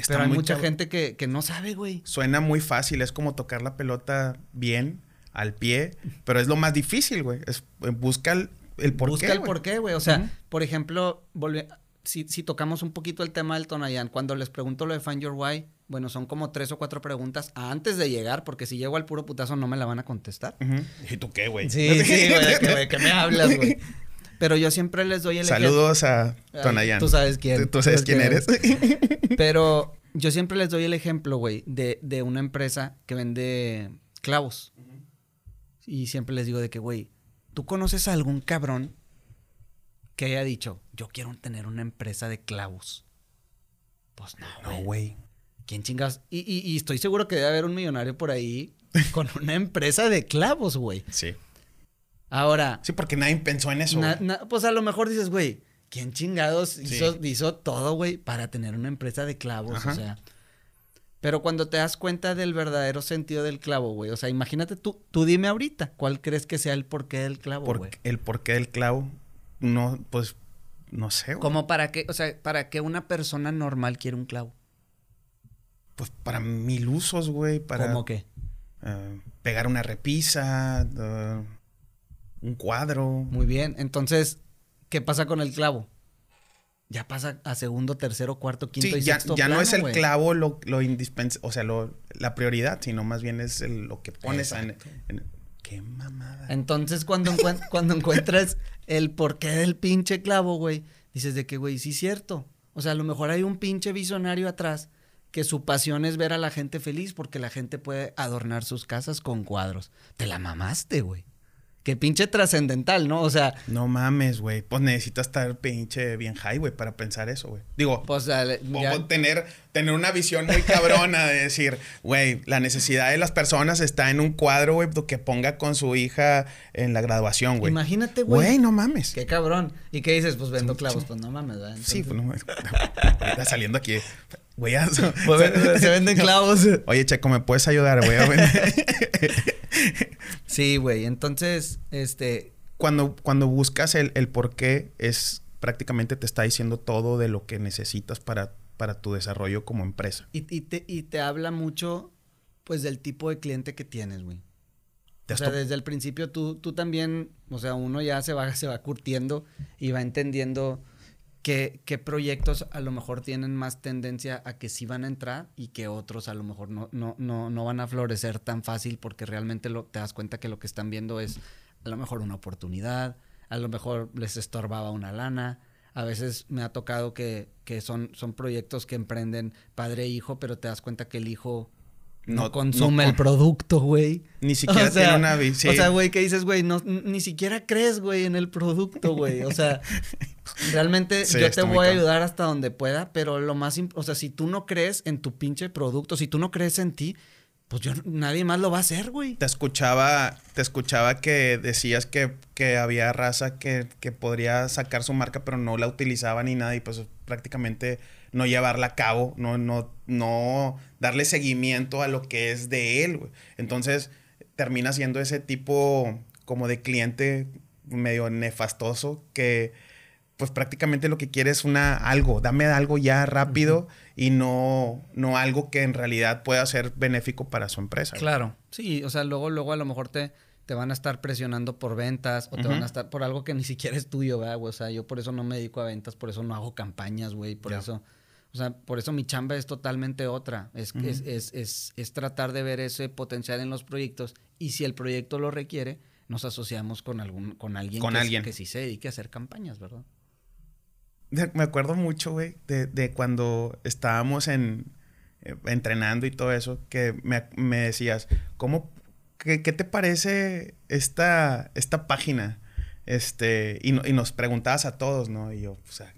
S2: pero hay mucha gente que, que no sabe, güey.
S1: Suena muy fácil, es como tocar la pelota bien, al pie, pero es lo más difícil, güey. Es, busca el, el por
S2: Busca el por qué, güey. O sea, por ejemplo, si, si, tocamos un poquito el tema del Tonayán, cuando les pregunto lo de Find Your Why, bueno, son como tres o cuatro preguntas antes de llegar, porque si llego al puro putazo no me la van a contestar.
S1: ¿Y tú qué, güey?
S2: Sí, sí, güey, ¿qué me hablas, güey? Pero yo siempre les doy el
S1: Saludos a Tonayán.
S2: Tú sabes quién.
S1: Tú, sabes, quién, eres.
S2: Pero yo siempre les doy el ejemplo, güey, de, de una empresa que vende clavos. Y siempre les digo de que, güey, ¿Tú conoces a algún cabrón que haya dicho, yo quiero tener una empresa de clavos? Pues no, güey. ¿Quién chingas? Y, estoy seguro que debe haber un millonario por ahí con una empresa de clavos, güey.
S1: Sí.
S2: Ahora.
S1: Sí, porque nadie pensó en eso.
S2: pues a lo mejor dices, güey, ¿quién chingados hizo, hizo todo, güey, para tener una empresa de clavos? O sea. Pero cuando te das cuenta del verdadero sentido del clavo, güey. O sea, imagínate tú, tú dime ahorita, ¿cuál crees que sea el porqué del clavo, güey?
S1: El porqué del clavo, no, pues, no sé, güey.
S2: Como para qué, o sea, para qué una persona normal quiere un clavo.
S1: Pues para mil usos, güey. Para,
S2: ¿Cómo qué?
S1: Eh, pegar una repisa, eh, un cuadro.
S2: Muy bien. Entonces, ¿qué pasa con el clavo? Ya pasa a segundo, tercero, cuarto, quinto y
S1: ya,
S2: sexto.
S1: Ya no es el clavo lo, lo indispensable, o sea, lo, la prioridad, sino más bien es lo que pones en, Qué mamada.
S2: Entonces, cuando, cuando encuentras el porqué del pinche clavo, güey, dices de que, güey, sí es cierto. O sea, a lo mejor hay un pinche visionario atrás que su pasión es ver a la gente feliz porque la gente puede adornar sus casas con cuadros. Te la mamaste, güey. Qué pinche trascendental, ¿no? O sea.
S1: No mames, güey. Pues necesitas estar pinche bien high, güey, para pensar eso, güey. Digo, pues, tener, tener una visión muy cabrona de decir, güey, la necesidad de las personas está en un cuadro, güey, que ponga con su hija en la graduación, güey.
S2: Imagínate, güey.
S1: Güey, no mames.
S2: Qué cabrón. ¿Y qué dices? Pues vendo clavos. Pues no mames, ¿verdad?
S1: Sí, pues no Está saliendo aquí. Güey,
S2: se venden clavos.
S1: Oye, Checo, ¿me puedes ayudar? Vender.
S2: sí, güey. Entonces, este.
S1: Cuando, cuando buscas el, el por qué, es prácticamente te está diciendo todo de lo que necesitas para, para tu desarrollo como empresa.
S2: Y, y, te, y te habla mucho, pues, del tipo de cliente que tienes, güey. O sea, desde el principio tú, tú también, o sea, uno ya se va, se va curtiendo y va entendiendo qué, proyectos a lo mejor tienen más tendencia a que sí van a entrar y que otros a lo mejor no, no, no, no van a florecer tan fácil porque realmente lo, te das cuenta que lo que están viendo es a lo mejor una oportunidad, a lo mejor les estorbaba una lana. A veces me ha tocado que, que son, son proyectos que emprenden padre e hijo, pero te das cuenta que el hijo no, consume el producto, güey.
S1: Ni siquiera tiene una visión.
S2: O sea, güey, que dices, güey, no, ni siquiera crees, güey, en el producto, güey. O sea, realmente yo te voy a ayudar hasta donde pueda, pero lo más, o sea, si tú no crees en tu pinche producto, si tú no crees en ti, pues yo, nadie más lo va a hacer, güey.
S1: Te escuchaba, te escuchaba que decías que, que había raza que, que podría sacar su marca, pero no la utilizaba ni nada, y pues prácticamente no llevarla a cabo, no, no, no darle seguimiento a lo que es de él. Entonces termina siendo ese tipo como de cliente medio nefastoso que pues prácticamente lo que quiere es una algo, dame algo ya rápido y no, no algo que en realidad pueda ser benéfico para su empresa.
S2: Claro, sí, o sea, luego, luego a lo mejor te, te van a estar presionando por ventas o te van a estar por algo que ni siquiera es tuyo, ¿verdad? O sea, yo por eso no me dedico a ventas, por eso no hago campañas, güey, por eso o sea, por eso mi chamba es totalmente otra. Es, es, es, es, tratar de ver ese potencial en los proyectos y si el proyecto lo requiere, nos asociamos con algún con alguien,
S1: con
S2: que,
S1: alguien.
S2: que sí se dedique a hacer campañas, ¿verdad?
S1: Me acuerdo mucho, güey, de, de, cuando estábamos en, eh, entrenando y todo eso, que me, me decías, ¿cómo, qué, qué, te parece esta, esta página? Este, y, y, nos preguntabas a todos, ¿no? Y yo, o sea,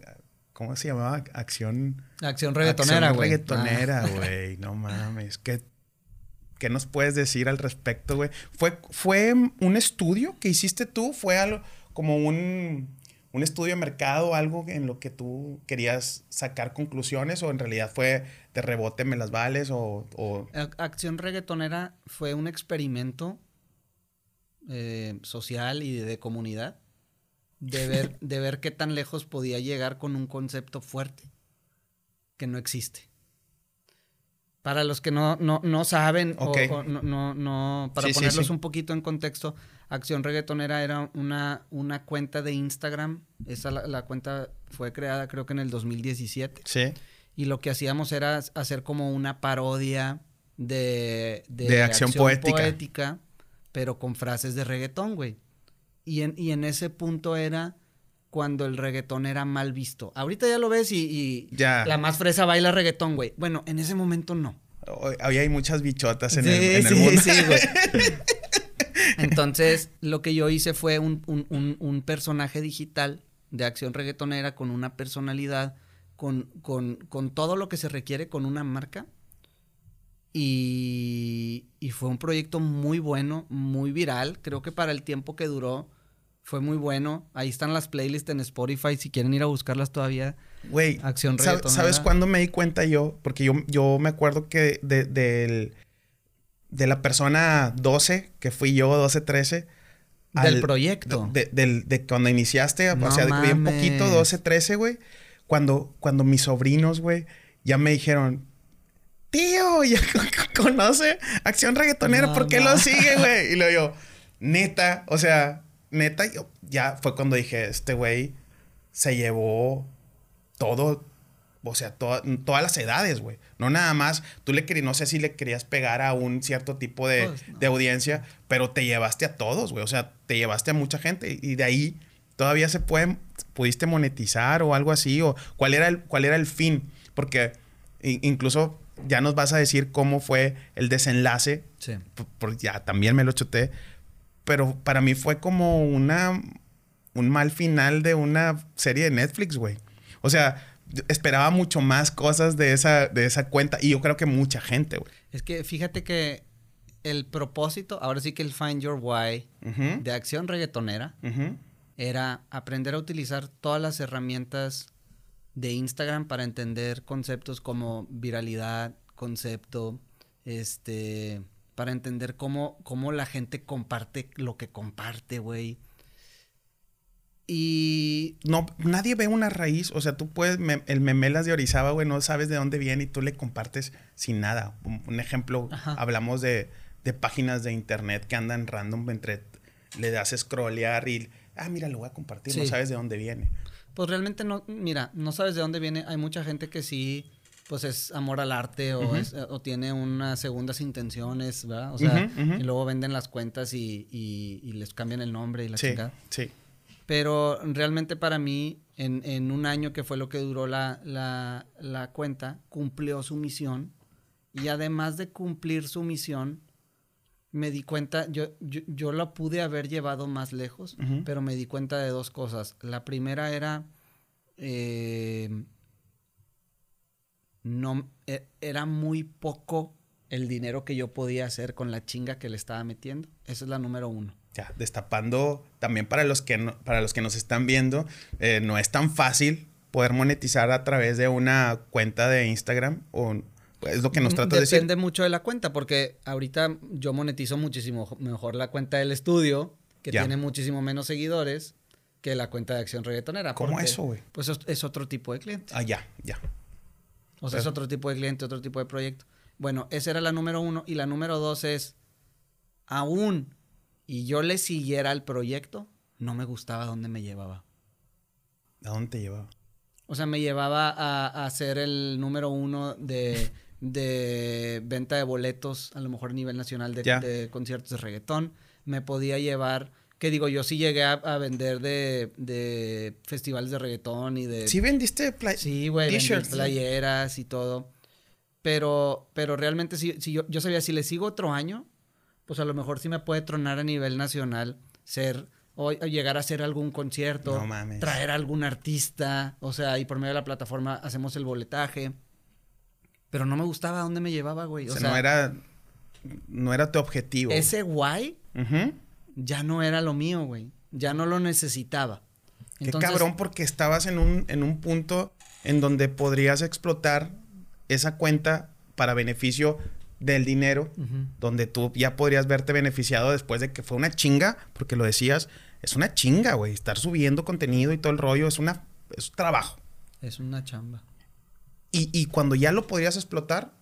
S1: ¿Cómo se llamaba? Acción.
S2: Acción reggaetonera, güey.
S1: Reggaetonera, ah. güey. No mames. ¿Qué, ¿Qué nos puedes decir al respecto, güey? ¿Fue, ¿Fue un estudio que hiciste tú? ¿Fue algo como un, un estudio de mercado, algo en lo que tú querías sacar conclusiones? ¿O en realidad fue de rebote, me las vales? O,
S2: Acción reggaetonera fue un experimento eh, social y de comunidad de ver, de ver qué tan lejos podía llegar con un concepto fuerte que no existe. Para los que no, no, saben, o, no, no, para ponerlos un poquito en contexto, Acción Reggaetonera era una, una cuenta de Instagram. Esa la, cuenta fue creada creo que en el 2017.
S1: Sí.
S2: Y lo que hacíamos era hacer como una parodia de,
S1: de, acción, poética.
S2: poética, pero con frases de reggaetón, güey. Y en, y en ese punto era cuando el reggaetón era mal visto. Ahorita ya lo ves y,
S1: ya.
S2: la más fresa baila reggaetón, güey. Bueno, en ese momento no.
S1: Hoy hay muchas bichotas en, el, en el, mundo. Sí, güey.
S2: Entonces, lo que yo hice fue un, un, un, personaje digital de acción reggaetonera con una personalidad, con, con, con todo lo que se requiere con una marca y, y, fue un proyecto muy bueno, muy viral. Creo que para el tiempo que duró Fue muy bueno. Ahí están las playlists en Spotify si quieren ir a buscarlas todavía.
S1: Güey, Acción ¿sabes cuándo me di cuenta yo? Porque yo, yo me acuerdo que de, de la persona 12, que fui yo, 12, 13.
S2: Del proyecto.
S1: De, de, cuando iniciaste, o sea, de un poquito, 12, 13, güey. Cuando, cuando mis sobrinos, güey, ya me dijeron, tío, ya conoce Acción Reggaetonera, ¿por qué lo sigue, güey? Y lo yo, neta, o sea, neta, yo, ya fue cuando dije, este güey se llevó todo, o sea, todas las edades, güey. No nada más, tú le querías, no sé si le querías pegar a un cierto tipo de, pues, de audiencia, pero te llevaste a todos, güey. O sea, te llevaste a mucha gente y de ahí todavía se puede, pudiste monetizar o algo así, o cuál era el, cuál era el fin. Porque incluso ya nos vas a decir cómo fue el desenlace. Sí. Porque ya también me lo chuté. Pero para mí fue como una, un mal final de una serie de Netflix, güey. O sea, esperaba mucho más cosas de esa, de esa cuenta y yo creo que mucha gente, güey.
S2: Es que fíjate que el propósito, ahora sí que el Find Your Why de acción reggaetonera era aprender a utilizar todas las herramientas de Instagram para entender conceptos como viralidad, concepto, este, para entender cómo, cómo la gente comparte lo que comparte, güey. Y.
S1: No, nadie ve una raíz. O sea, tú puedes. el memelas de Orizaba, güey, no sabes de dónde viene y tú le compartes sin nada. Un, ejemplo, hablamos de, páginas de internet que andan random entre. Le das scrollear y. Ah, mira, lo voy a compartir. No sabes de dónde viene.
S2: Pues realmente no. Mira, no sabes de dónde viene. Hay mucha gente que sí. Pues es amor al arte o, o tiene unas segundas intenciones, ¿verdad? O sea, y luego venden las cuentas y, y, les cambian el nombre y la
S1: sí, Sí.
S2: Pero realmente para mí, en, un año que fue lo que duró la, la, cuenta, cumplió su misión. Y además de cumplir su misión, me di cuenta, yo, yo, la pude haber llevado más lejos, pero me di cuenta de dos cosas. La primera era, eh, no, e, era muy poco el dinero que yo podía hacer con la chinga que le estaba metiendo. Esa es la número uno
S1: ya, destapando también para los que, para los que nos están viendo, eh, no es tan fácil poder monetizar a través de una cuenta de Instagram o es lo que nos trata
S2: de
S1: decir.
S2: Depende mucho de la cuenta, porque ahorita yo monetizo muchísimo mejor la cuenta del estudio, que tiene muchísimo menos seguidores que la cuenta de acción reggaetonera.
S1: ¿Cómo eso, güey?
S2: Pues es, otro tipo de cliente.
S1: Ah, ya, ya.
S2: O sea, es otro tipo de cliente, otro tipo de proyecto. Bueno, esa era la número uno. Y la número dos es, aún y yo le siguiera al proyecto, no me gustaba dónde me llevaba.
S1: ¿A dónde te llevaba?
S2: O sea, me llevaba a, a ser el número uno de, de, venta de boletos, a lo mejor a nivel nacional de, conciertos de reggaetón. Me podía llevar, que digo, yo sí llegué a, vender de, de, festivales de reggaetón y de...
S1: ¿Sí vendiste
S2: sí, güey, playeras y todo. Pero, pero realmente si, si yo, yo sabía, si le sigo otro año, pues a lo mejor sí me puede tronar a nivel nacional ser o llegar a hacer algún concierto, traer a algún artista, o sea, y por medio de la plataforma hacemos el boletaje. Pero no me gustaba dónde me llevaba, güey.
S1: O, sea, no era no era tu objetivo.
S2: Ese guay ya no era lo mío, güey. Ya no lo necesitaba.
S1: Qué cabrón porque estabas en un, en un punto en donde podrías explotar esa cuenta para beneficio del dinero, donde tú ya podrías verte beneficiado después de que fue una chinga, porque lo decías, es una chinga, güey, estar subiendo contenido y todo el rollo, es una es un trabajo.
S2: Es una chamba.
S1: Y, y cuando ya lo podrías explotar,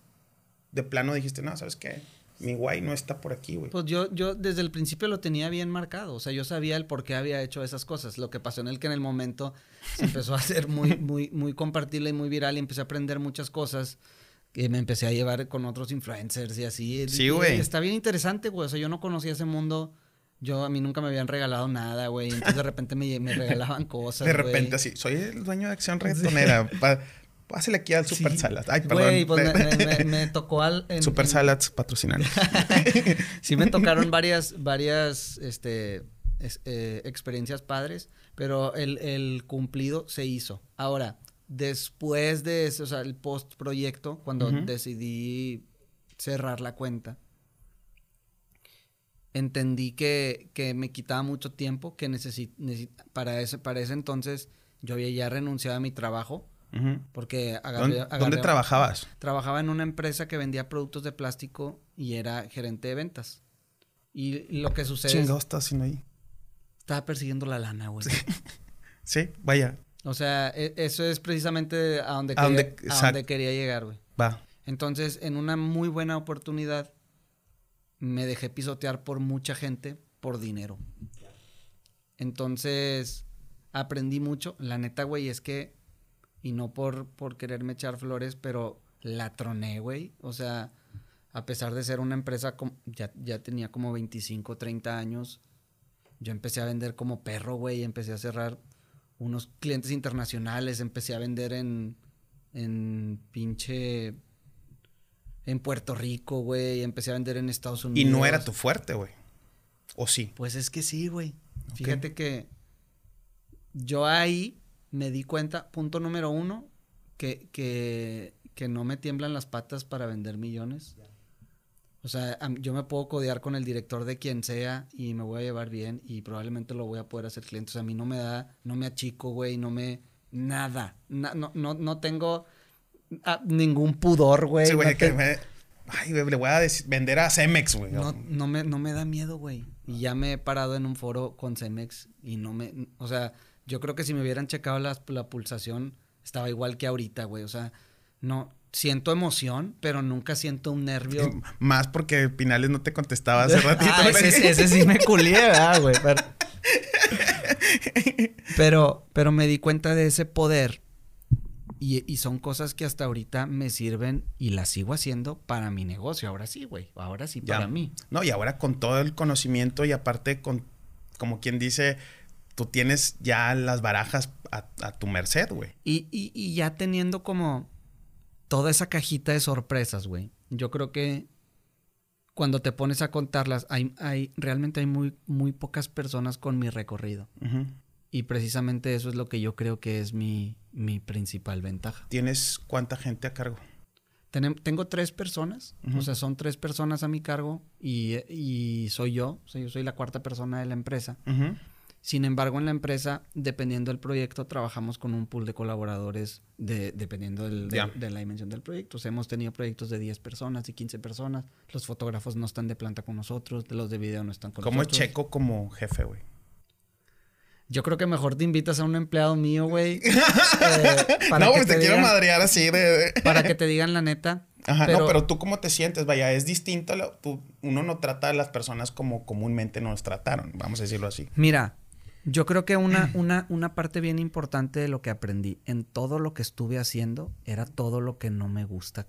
S1: de plano dijiste, no, ¿sabes qué? Mi guay no está por aquí, güey.
S2: Pues yo, yo desde el principio lo tenía bien marcado. O sea, yo sabía el por qué había hecho esas cosas. Lo que pasó en el que en el momento se empezó a hacer muy, muy, muy compartible y muy viral y empecé a aprender muchas cosas que me empecé a llevar con otros influencers y así.
S1: Sí, güey.
S2: Está bien interesante, güey. O sea, yo no conocía ese mundo. Yo, a mí nunca me habían regalado nada, güey. Entonces de repente me, me regalaban cosas.
S1: De repente, así. Soy el dueño de Acción Reggaetonera. Pásale aquí al Super Salads. Ay, perdón. Güey,
S2: pues me, tocó al.
S1: Super Salads patrocinando.
S2: sí, me tocaron varias, varias este, eh, experiencias padres, pero el, el cumplido se hizo. Ahora, después de eso, o sea, el post proyecto, cuando decidí cerrar la cuenta, entendí que, que me quitaba mucho tiempo, que para, ese, para ese entonces yo había ya renunciado a mi trabajo. Porque
S1: ¿Dónde, trabajabas?
S2: Trabajaba en una empresa que vendía productos de plástico y era gerente de ventas. Y lo que sucede.
S1: Chingado, estás sin ahí.
S2: Estaba persiguiendo la lana, güey.
S1: sí, vaya.
S2: O sea, e, eso es precisamente a donde, quería, a donde quería llegar, güey.
S1: Va.
S2: Entonces, en una muy buena oportunidad, me dejé pisotear por mucha gente por dinero. Entonces, aprendí mucho. La neta, güey, es que, y no por, por quererme echar flores, pero la troné, güey. O sea, a pesar de ser una empresa, ya, ya tenía como 25, 30 años, yo empecé a vender como perro, güey. Empecé a cerrar unos clientes internacionales, empecé a vender en, en pinche en Puerto Rico, güey. Empecé a vender en Estados Unidos.
S1: Y no era tu fuerte, güey. ¿O sí?
S2: Pues es que sí, güey. Fíjate que yo ahí me di cuenta, punto número uno, que, que, que no me tiemblan las patas para vender millones. O sea, yo me puedo codear con el director de quien sea y me voy a llevar bien y probablemente lo voy a poder hacer cliente. O sea, a mí no me da, no me achico, güey, no me... Nada. no, no, no tengo Ah, ningún pudor, güey. Sí, güey, que
S1: me... Ay, güey, le voy a vender a Cemex, güey.
S2: No, no, me, no me da miedo, güey. Y ya me he parado en un foro con Cemex y no me... O sea, yo creo que si me hubieran checado la, pulsación, estaba igual que ahorita, güey. O sea, no... Siento emoción, pero nunca siento un nervio.
S1: Más porque Pinales no te contestaba hace ratito.
S2: ah, ese, sí me culié, güey? Pero... pero, pero me di cuenta de ese poder y, son cosas que hasta ahorita me sirven y las sigo haciendo para mi negocio. Ahora sí, güey. Ahora sí para mí.
S1: No, y ahora con todo el conocimiento y aparte con, como quien dice, tú tienes ya las barajas a, tu merced, güey.
S2: Y, y, ya teniendo como toda esa cajita de sorpresas, güey. Yo creo que cuando te pones a contarlas, hay, hay, realmente hay muy, muy pocas personas con mi recorrido. Y precisamente eso es lo que yo creo que es mi, mi principal ventaja.
S1: ¿Tienes cuánta gente a cargo?
S2: tengo tres personas, o sea, son tres personas a mi cargo y, soy yo, o sea, yo soy la cuarta persona de la empresa. Sin embargo, en la empresa, dependiendo del proyecto, trabajamos con un pool de colaboradores de, dependiendo de, la dimensión del proyecto. O sea, hemos tenido proyectos de 10 personas y 15 personas. Los fotógrafos no están de planta con nosotros, los de video no están con
S1: nosotros.
S2: ¿Cómo
S1: es Checo como jefe, güey?
S2: Yo creo que mejor te invitas a un empleado mío, güey.
S1: Eh, no, pues te, quiero madrear así de...
S2: para que te digan la neta.
S1: Ajá, no, pero tú cómo te sientes, vaya, es distinto. tú, uno no trata a las personas como comúnmente nos trataron, vamos a decirlo así.
S2: Mira, yo creo que una, una, una parte bien importante de lo que aprendí en todo lo que estuve haciendo era todo lo que no me gusta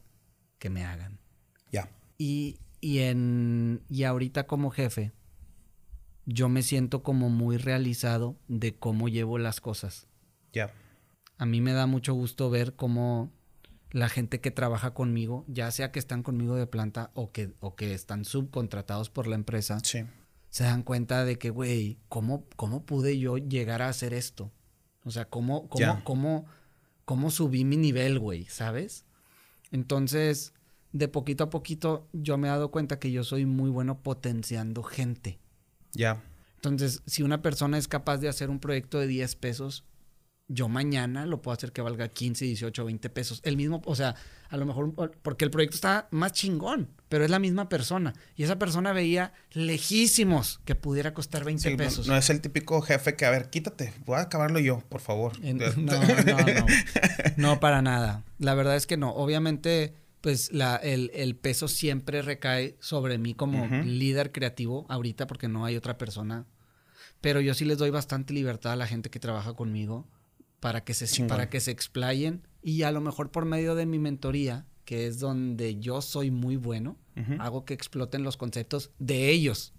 S2: que me hagan.
S1: Ya.
S2: Y, y, en, y ahorita como jefe, yo me siento como muy realizado de cómo llevo las cosas.
S1: Ya.
S2: A mí me da mucho gusto ver cómo la gente que trabaja conmigo, ya sea que están conmigo de planta o que, o que están subcontratados por la empresa,
S1: sí.
S2: Se dan cuenta de que, güey, ¿cómo, ¿cómo pude yo llegar a hacer esto? O sea, ¿cómo, cómo, cómo, cómo subí mi nivel, güey? ¿Sabes? Entonces, de poquito a poquito, yo me he dado cuenta que yo soy muy bueno potenciando gente.
S1: Ya.
S2: Entonces, si una persona es capaz de hacer un proyecto de 10 pesos, yo mañana lo puedo hacer que valga 15, 18, 20 pesos. El mismo, o sea, a lo mejor porque el proyecto está más chingón, pero es la misma persona. Y esa persona veía lejísimos que pudiera costar 20 pesos.
S1: No, es el típico jefe que, a ver, quítate, voy a acabarlo yo, por favor.
S2: no, no, no. No, para nada. La verdad es que no. Obviamente pues la, el, peso siempre recae sobre mí como líder creativo ahorita porque no hay otra persona. Pero yo sí les doy bastante libertad a la gente que trabaja conmigo para que se, para que se explayen y a lo mejor por medio de mi mentoría, que es donde yo soy muy bueno, hago que exploten los conceptos de ellos.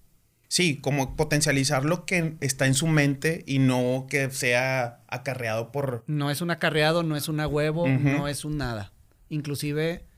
S1: Sí, como potencializar lo que está en su mente y no que sea acarreado por...
S2: No es un acarreado, no es una huevo, no es un nada. Inclusive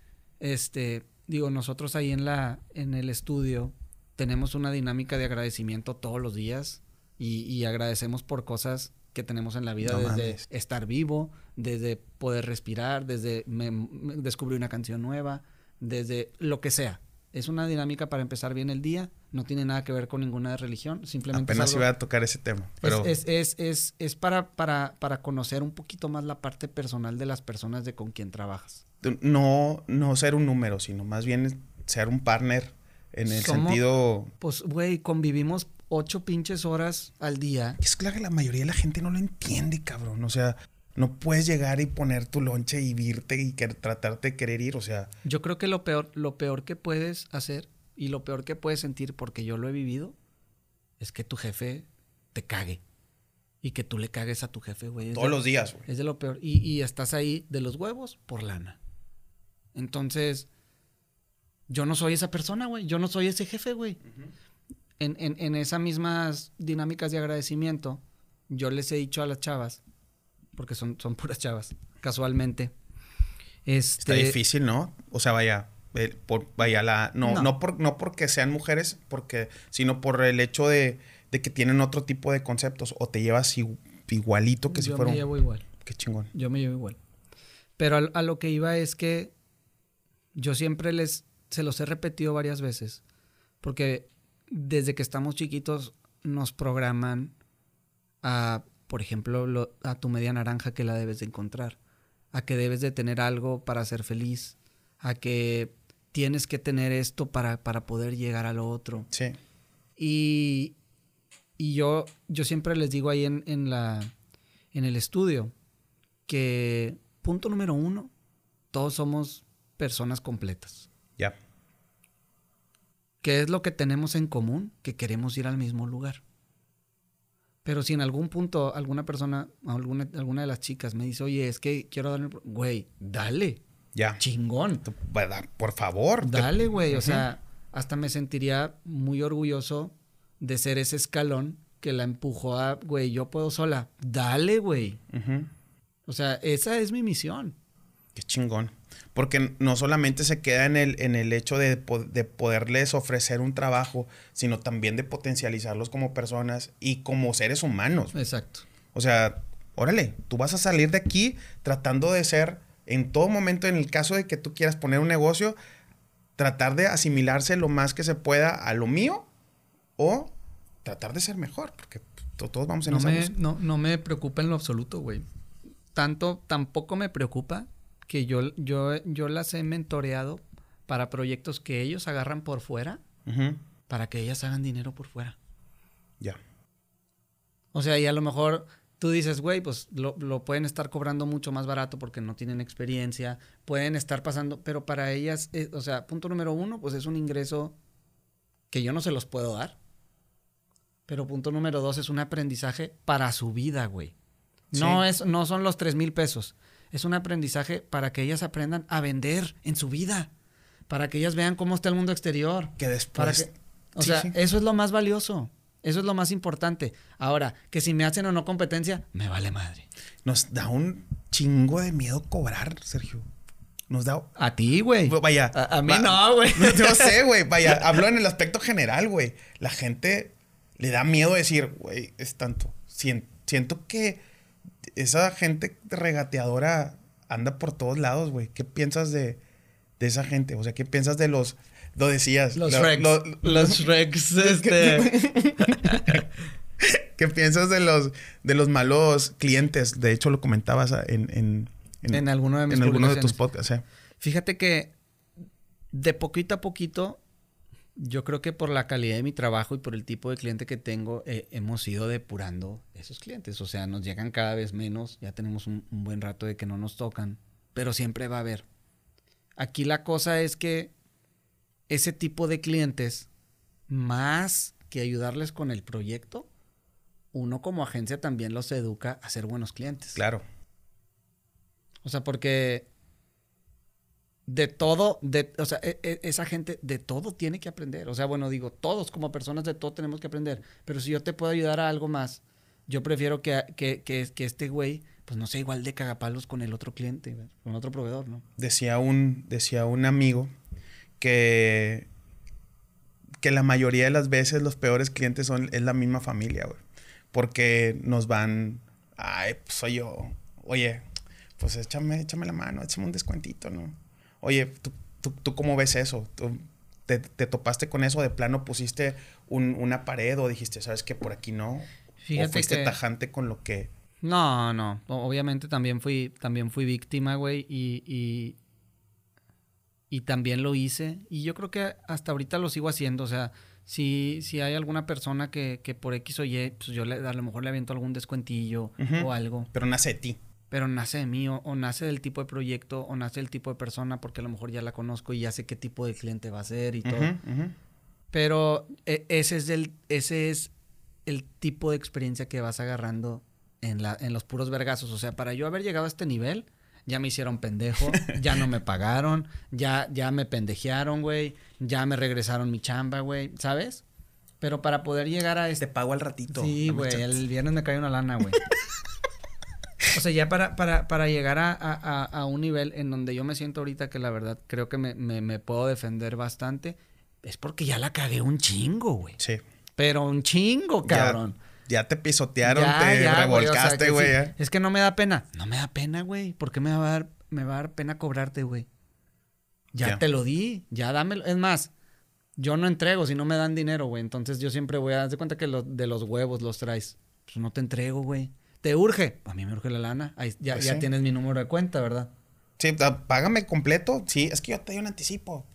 S2: este, digo, nosotros ahí en la, en el estudio tenemos una dinámica de agradecimiento todos los días y, agradecemos por cosas que tenemos en la vida, desde estar vivo, desde poder respirar, desde descubrir una canción nueva, desde lo que sea. Es una dinámica para empezar bien el día, no tiene nada que ver con ninguna religión, simplemente...
S1: Apenas iba a tocar ese tema, pero...
S2: Es, es, es, es, para, para, para conocer un poquito más la parte personal de las personas de con quien trabajas.
S1: No, no ser un número, sino más bien ser un partner en el sentido...
S2: Pues, güey, convivimos ocho pinches horas al día.
S1: Es claro que la mayoría de la gente no lo entiende, cabrón. O sea, no puedes llegar y poner tu lonche y irte y que, tratarte de querer ir, o sea.
S2: Yo creo que lo peor, lo peor que puedes hacer y lo peor que puedes sentir, porque yo lo he vivido, es que tu jefe te cague. Y que tú le cagues a tu jefe, güey.
S1: Todos los días,
S2: güey. Es de lo peor. Y, y estás ahí de los huevos por lana. Entonces, yo no soy esa persona, güey. Yo no soy ese jefe, güey. En, en, en esas mismas dinámicas de agradecimiento, yo les he dicho a las chavas, porque son, son puras chavas, casualmente.
S1: Este... Está difícil, ¿no? O sea, vaya, por, vaya la... No, no. por, no porque sean mujeres, porque, sino por el hecho de, de, que tienen otro tipo de conceptos. O te llevas igualito que si fuera...
S2: Yo me llevo igual.
S1: Qué chingón.
S2: Yo me llevo igual. Pero a, a, lo que iba es que yo siempre les... Se los he repetido varias veces. Porque desde que estamos chiquitos nos programan a por ejemplo, a tu media naranja que la debes de encontrar, a que debes de tener algo para ser feliz, a que tienes que tener esto para, para poder llegar a lo otro.
S1: Sí.
S2: Y, y yo, yo siempre les digo ahí en, en, la, en el estudio que, punto número uno, todos somos personas completas.
S1: Ya.
S2: ¿Qué es lo que tenemos en común? Que queremos ir al mismo lugar. Pero si en algún punto alguna persona, alguna, alguna de las chicas me dice, oye, es que quiero darle, güey, dale.
S1: Ya.
S2: Chingón.
S1: Por favor.
S2: Dale, güey. O sea, hasta me sentiría muy orgulloso de ser ese escalón que la empujó a, güey, yo puedo sola. Dale, güey. O sea, esa es mi misión.
S1: Qué chingón. Porque no solamente se queda en el, en el hecho de, de, poderles ofrecer un trabajo, sino también de potencializarlos como personas y como seres humanos.
S2: Exacto.
S1: O sea, órale, tú vas a salir de aquí tratando de ser, en todo momento, en el caso de que tú quieras poner un negocio, tratar de asimilarse lo más que se pueda a lo mío o tratar de ser mejor, porque todos vamos en
S2: no me, no, no me preocupa en lo absoluto, güey. Tanto, tampoco me preocupa que yo, yo, yo las he mentoreado para proyectos que ellos agarran por fuera, para que ellas hagan dinero por fuera.
S1: Ya.
S2: O sea, y a lo mejor tú dices, güey, pues lo, lo, pueden estar cobrando mucho más barato porque no tienen experiencia, pueden estar pasando, pero para ellas, eh, o sea, punto número uno, pues es un ingreso que yo no se los puedo dar. Pero punto número dos es un aprendizaje para su vida, güey. No, es, no son los tres mil pesos es un aprendizaje para que ellas aprendan a vender en su vida, para que ellas vean cómo está el mundo exterior.
S1: Que después...
S2: o sea, eso es lo más valioso. Eso es lo más importante. Ahora, que si me hacen o no competencia, me vale madre.
S1: Nos da un chingo de miedo cobrar, Sergio. Nos da.
S2: A ti, güey.
S1: Vaya.
S2: A, mí no, güey.
S1: No, sé, güey. Vaya, hablo en el aspecto general, güey. La gente le da miedo decir, güey, es tanto. siento que esa gente regateadora anda por todos lados, güey. ¿Qué piensas de, de, esa gente? O sea, ¿qué piensas de los... Lo decías.
S2: Los Rex. los Rex, este...
S1: ¿Qué piensas de los, de los malos clientes? De hecho, lo comentabas en... En,
S2: en, alguno de mis
S1: En alguno de tus podcasts, ¿eh?
S2: Fíjate que de poquito a poquito yo creo que por la calidad de mi trabajo y por el tipo de cliente que tengo, eh, hemos ido depurando esos clientes. O sea, nos llegan cada vez menos, ya tenemos un, buen rato de que no nos tocan, pero siempre va a haber. Aquí la cosa es que ese tipo de clientes, más que ayudarles con el proyecto, uno como agencia también los educa a ser buenos clientes.
S1: Claro.
S2: O sea, porque de todo, de, o sea, e, e, esa gente de todo tiene que aprender. O sea, bueno, digo, todos como personas de todo tenemos que aprender. Pero si yo te puedo ayudar a algo más, yo prefiero que, que, que, este güey, pues no sea igual de cagapalos con el otro cliente, con otro proveedor, ¿no?
S1: Decía un, decía un amigo que, que la mayoría de las veces los peores clientes son, es la misma familia, güey. Porque nos van, ay, pues soy yo, oye, pues échame, échame la mano, échame un descuentito, ¿no? Oye, ¿tú, tú, cómo ves eso? te, topaste con eso, de plano pusiste una pared o dijiste, sabes que por aquí no. Fíjate o fuiste tajante con lo que.
S2: No, no. Obviamente también fui, también fui víctima, güey. Y, y, y, también lo hice. Y yo creo que hasta ahorita lo sigo haciendo. O sea, si, si hay alguna persona que, que por X o Y, pues yo le, a lo mejor le aviento algún descuentillo o algo.
S1: Pero nace de ti
S2: pero nace de mí o, nace del tipo de proyecto o nace del tipo de persona porque a lo mejor ya la conozco y ya sé qué tipo de cliente va a ser y todo. Pero e, ese es el, ese es el tipo de experiencia que vas agarrando en, la, en los puros vergazos. O sea, para yo haber llegado a este nivel, ya me hicieron pendejo, ya no me pagaron, ya, ya me pendejearon, güey, ya me regresaron mi chamba, güey, ¿sabes? Pero para poder llegar a este...
S1: Te pago al ratito.
S2: Sí, güey, el viernes me cae una lana, güey. O sea, ya para, para, para llegar a, a, a, un nivel en donde yo me siento ahorita que la verdad creo que me, me, me puedo defender bastante, es porque ya la cagué un chingo, güey.
S1: Sí.
S2: Pero un chingo, cabrón.
S1: Ya, te pisotearon, te revolcaste, güey.
S2: Es que no me da pena. No me da pena, güey. ¿Por qué me va a dar, me va a dar pena cobrarte, güey? Ya, te lo di, ya dámelo. Es más, yo no entrego si no me dan dinero, güey. Entonces yo siempre voy a dar cuenta que de los huevos los traes. Pues no te entrego, güey. ¿Te urge? A mí me urge la lana. Ahí, ya, pues ya tienes mi número de cuenta, ¿verdad?
S1: Sí, págame completo. Sí, es que yo te doy un anticipo.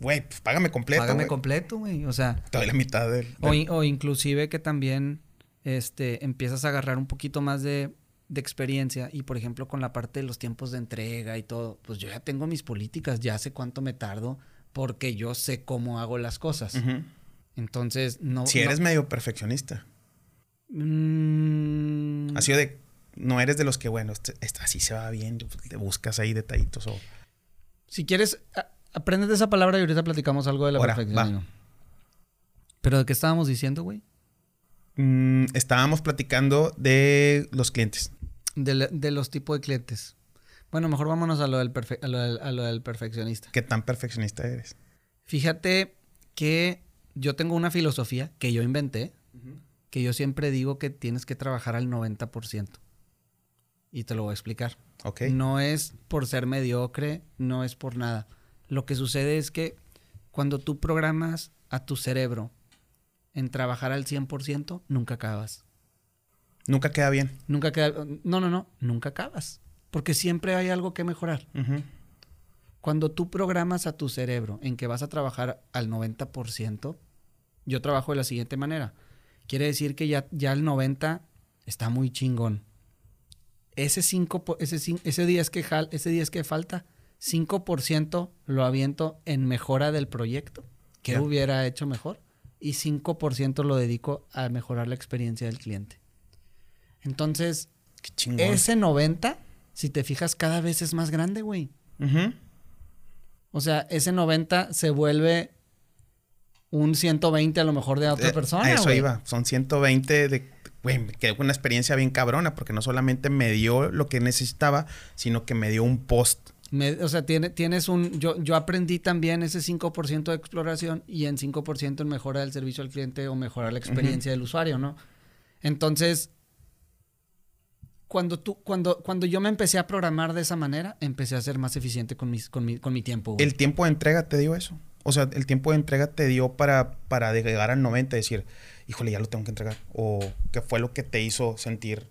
S1: Güey, pues págame completo.
S2: Págame completo, güey. O sea.
S1: Te doy la mitad del.
S2: O, inclusive que también este, empiezas a agarrar un poquito más de, de, experiencia. Y por ejemplo, con la parte de los tiempos de entrega y todo, pues yo ya tengo mis políticas, ya sé cuánto me tardo, porque yo sé cómo hago las cosas. Entonces, no.
S1: Si eres medio perfeccionista. Mm. Ha sido de. No eres de los que, bueno, este, así se va bien, te buscas ahí detallitos o.
S2: Si quieres, aprendes de esa palabra y ahorita platicamos algo de la perfección. ¿Pero de qué estábamos diciendo, güey?
S1: Mm, estábamos platicando de los clientes.
S2: De, los tipos de clientes. Bueno, mejor vámonos a lo, del a lo, del, perfeccionista.
S1: ¿Qué tan perfeccionista eres?
S2: Fíjate que yo tengo una filosofía que yo inventé, que yo siempre digo que tienes que trabajar al 90%. Y te lo voy a explicar. No es por ser mediocre, no es por nada. Lo que sucede es que cuando tú programas a tu cerebro en trabajar al 100%, nunca acabas.
S1: Nunca queda bien.
S2: Nunca queda. No, no, no. Nunca acabas. Porque siempre hay algo que mejorar. Cuando tú programas a tu cerebro en que vas a trabajar al 90%, yo trabajo de la siguiente manera. Quiere decir que ya, ya el 90 está muy chingón. Ese 5, ese, ese, día es que ese día es que falta, 5% lo aviento en mejora del proyecto, que hubiera hecho mejor, y 5% lo dedico a mejorar la experiencia del cliente. Entonces, ese 90, si te fijas, cada vez es más grande, güey. O sea, ese 90 se vuelve un 120 a lo mejor de otra eh, persona. A
S1: eso iba. Son 120 de. Güey, me quedé con una experiencia bien cabrona porque no solamente me dio lo que necesitaba, sino que me dio un post.
S2: o sea, tiene, tienes un. Yo, yo aprendí también ese 5% de exploración y en 5% en mejora del servicio al cliente o mejorar la experiencia del usuario, ¿no? Entonces, cuando, tú, cuando, cuando yo me empecé a programar de esa manera, empecé a ser más eficiente con, mis, con, mi, con mi tiempo.
S1: ¿El tiempo de entrega te dio eso? O sea, el tiempo de entrega te dio para, para llegar al 90 y decir, híjole, ya lo tengo que entregar. ¿O qué fue lo que te hizo sentir?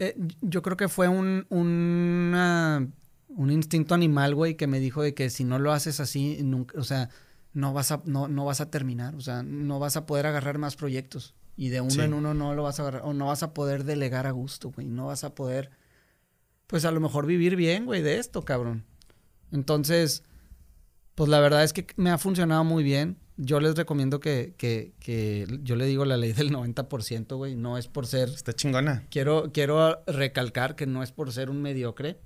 S2: Eh, yo creo que fue un, un instinto animal, güey, que me dijo de que si no lo haces así, nunca, o sea, no vas, a, no, no vas a terminar. O sea, no vas a poder agarrar más proyectos. Y de uno en uno no lo vas a agarrar. O no vas a poder delegar a gusto, güey. No vas a poder, pues a lo mejor vivir bien, güey, de esto, cabrón. Entonces, pues la verdad es que me ha funcionado muy bien. Yo les recomiendo que, que, que yo le digo la ley del 90%, güey. No es por ser...
S1: Está chingona.
S2: Quiero, quiero recalcar que no es por ser un mediocre.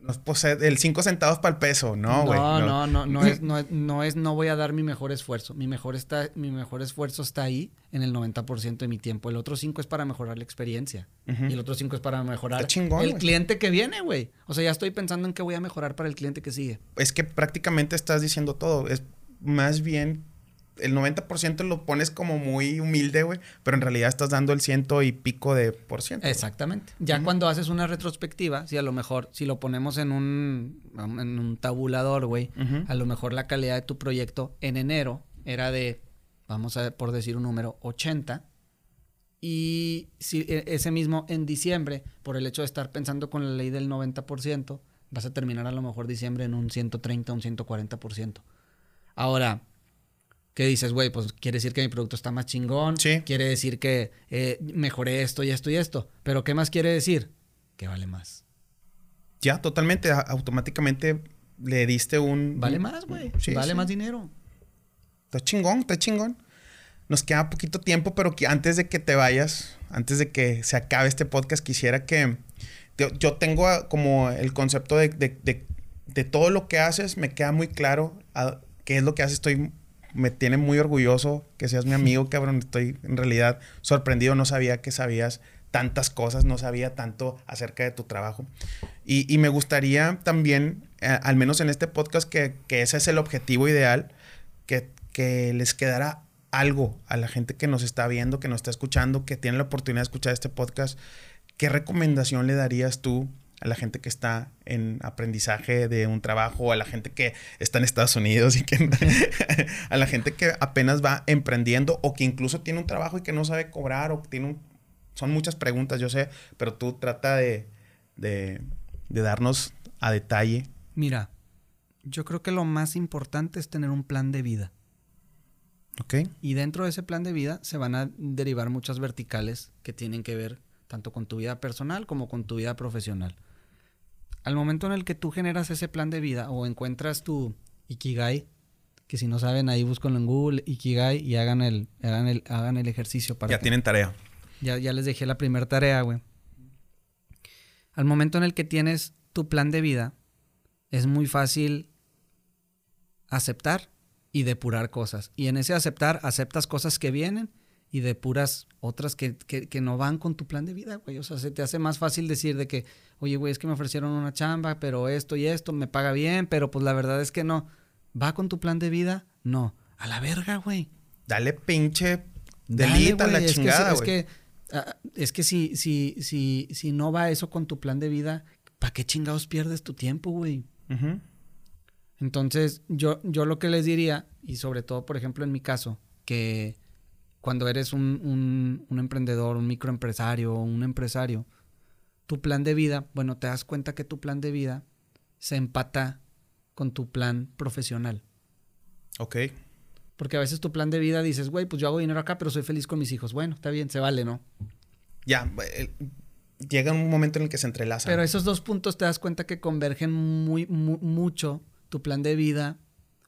S1: No es por ser el 5 centavos para el peso, no, güey.
S2: No, no, no, no, es, no, es, no es, no voy a dar mi mejor esfuerzo. Mi mejor, está, mi mejor esfuerzo está ahí en el 90% de mi tiempo. El otro 5 es para mejorar la experiencia. Y el otro 5 es para mejorar el cliente que viene, güey. O sea, ya estoy pensando en qué voy a mejorar para el cliente que sigue.
S1: Es que prácticamente estás diciendo todo. Es más bien el 90% lo pones como muy humilde, güey, pero en realidad estás dando el ciento y pico de por ciento.
S2: Exactamente. Ya cuando haces una retrospectiva, si a lo mejor, si lo ponemos en un, en un tabulador, güey, a lo mejor la calidad de tu proyecto en enero era de, vamos a por decir un número, 80. Y si e, ese mismo en diciembre, por el hecho de estar pensando con la ley del 90%, vas a terminar a lo mejor diciembre en un 130, un 140%. Ahora, ¿qué dices, güey? Pues quiere decir que mi producto está más chingón. Sí. Quiere decir que eh, mejoré esto y esto y esto. Pero ¿qué más quiere decir? Que vale más.
S1: Ya, totalmente. Automáticamente le diste un...
S2: Vale más, güey. vale más dinero.
S1: Está chingón, está chingón. Nos queda poquito tiempo, pero que antes de que te vayas, antes de que se acabe este podcast, quisiera que... Yo tengo como el concepto de, de, todo lo que haces, me queda muy claro qué es lo que haces. Estoy, me tiene muy orgulloso que seas mi amigo, cabrón. Estoy en realidad sorprendido, no sabía que sabías tantas cosas, no sabía tanto acerca de tu trabajo. Y, me gustaría también, eh, al menos en este podcast, que, ese es el objetivo ideal, que, que les quedara algo a la gente que nos está viendo, que nos está escuchando, que tiene la oportunidad de escuchar este podcast. ¿Qué recomendación le darías tú a la gente que está en aprendizaje de un trabajo, a la gente que está en Estados Unidos y que a la gente que apenas va emprendiendo o que incluso tiene un trabajo y que no sabe cobrar o tiene un, son muchas preguntas, yo sé, pero tú trata de, de, darnos a detalle.
S2: Mira, yo creo que lo más importante es tener un plan de vida.
S1: Ok.
S2: Y dentro de ese plan de vida se van a derivar muchas verticales que tienen que ver tanto con tu vida personal como con tu vida profesional. Al momento en el que tú generas ese plan de vida o encuentras tu Ikigai, que si no saben ahí búsquenlo en Google, Ikigai, y hagan el, hagan el, hagan el ejercicio
S1: para... Ya tienen tarea.
S2: Ya, les dejé la primera tarea, güey. Al momento en el que tienes tu plan de vida, es muy fácil aceptar y depurar cosas. Y en ese aceptar, aceptas cosas que vienen y depuras otras que, que, no van con tu plan de vida, güey. O sea, se te hace más fácil decir de que, oye, güey, es que me ofrecieron una chamba, pero esto y esto me paga bien, pero pues la verdad es que no. ¿Va con tu plan de vida? No. A la verga, güey.
S1: Dale pinche delita la chingada, güey.
S2: Es que Ah, es que si, si, si, si no va eso con tu plan de vida, ¿para qué chingados pierdes tu tiempo, güey? Entonces, yo, yo lo que les diría, y sobre todo, por ejemplo, en mi caso, que cuando eres un, un, un emprendedor, un microempresario un empresario, tu plan de vida, bueno, te das cuenta que tu plan de vida se empata con tu plan profesional.
S1: Ok.
S2: Porque a veces tu plan de vida dices, güey, pues yo hago dinero acá, pero soy feliz con mis hijos. Bueno, está bien, se vale, ¿no?
S1: Ya, eh, llega un momento en el que se entrelazan.
S2: Pero esos dos puntos te das cuenta que convergen muy, mucho tu plan de vida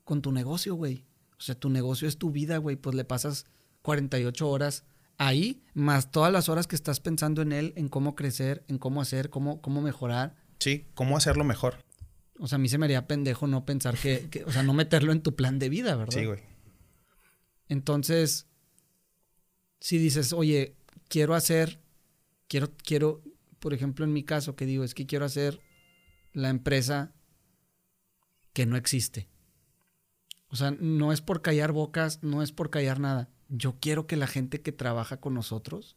S2: con tu negocio, güey. O sea, tu negocio es tu vida, güey. Pues le pasas 48 horas ahí, más todas las horas que estás pensando en él, en cómo crecer, en cómo hacer, cómo, cómo mejorar.
S1: Sí, cómo hacerlo mejor.
S2: O sea, a mí se me haría pendejo no pensar que, que o sea, no meterlo en tu plan de vida, ¿verdad?
S1: Sí, güey.
S2: Entonces, si dices, oye, quiero hacer, quiero, quiero, por ejemplo, en mi caso, que digo, es que quiero hacer la empresa que no existe. O sea, no es por callar bocas, no es por callar nada. Yo quiero que la gente que trabaja con nosotros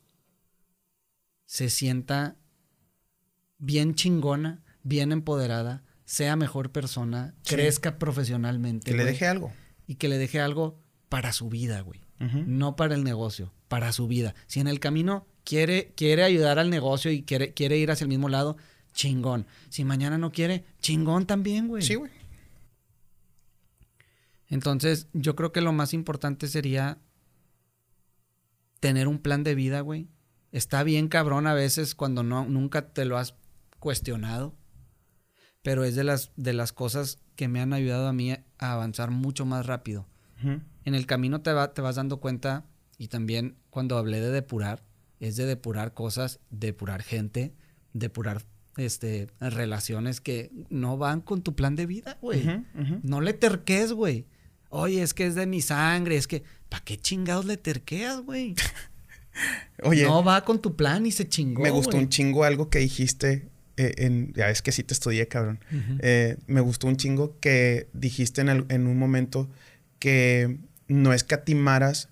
S2: se sienta bien chingona, bien empoderada, sea mejor persona, crezca profesionalmente.
S1: Que le deje algo.
S2: Y que le deje algo para su vida, güey. No para el negocio, para su vida. Si en el camino quiere, quiere ayudar al negocio y quiere, quiere ir hacia el mismo lado, chingón. Si mañana no quiere, chingón también, güey.
S1: Sí, güey.
S2: Entonces, yo creo que lo más importante sería tener un plan de vida, güey. Está bien cabrón a veces cuando no, nunca te lo has cuestionado, pero es de las, de las cosas que me han ayudado a mí a avanzar mucho más rápido en el camino te, te vas dando cuenta, y también cuando hablé de depurar, es de depurar cosas, depurar gente, depurar este, relaciones que no van con tu plan de vida, güey. No le terques, güey. Oye, es que es de mi sangre, es que, ¿para qué chingados le terqueas, güey? Oye. No va con tu plan y se chingó.
S1: Me gustó un chingo algo que dijiste. Eh, en, ya es que sí te estudié, cabrón. Eh, me gustó un chingo que dijiste en, en un momento que no escatimaras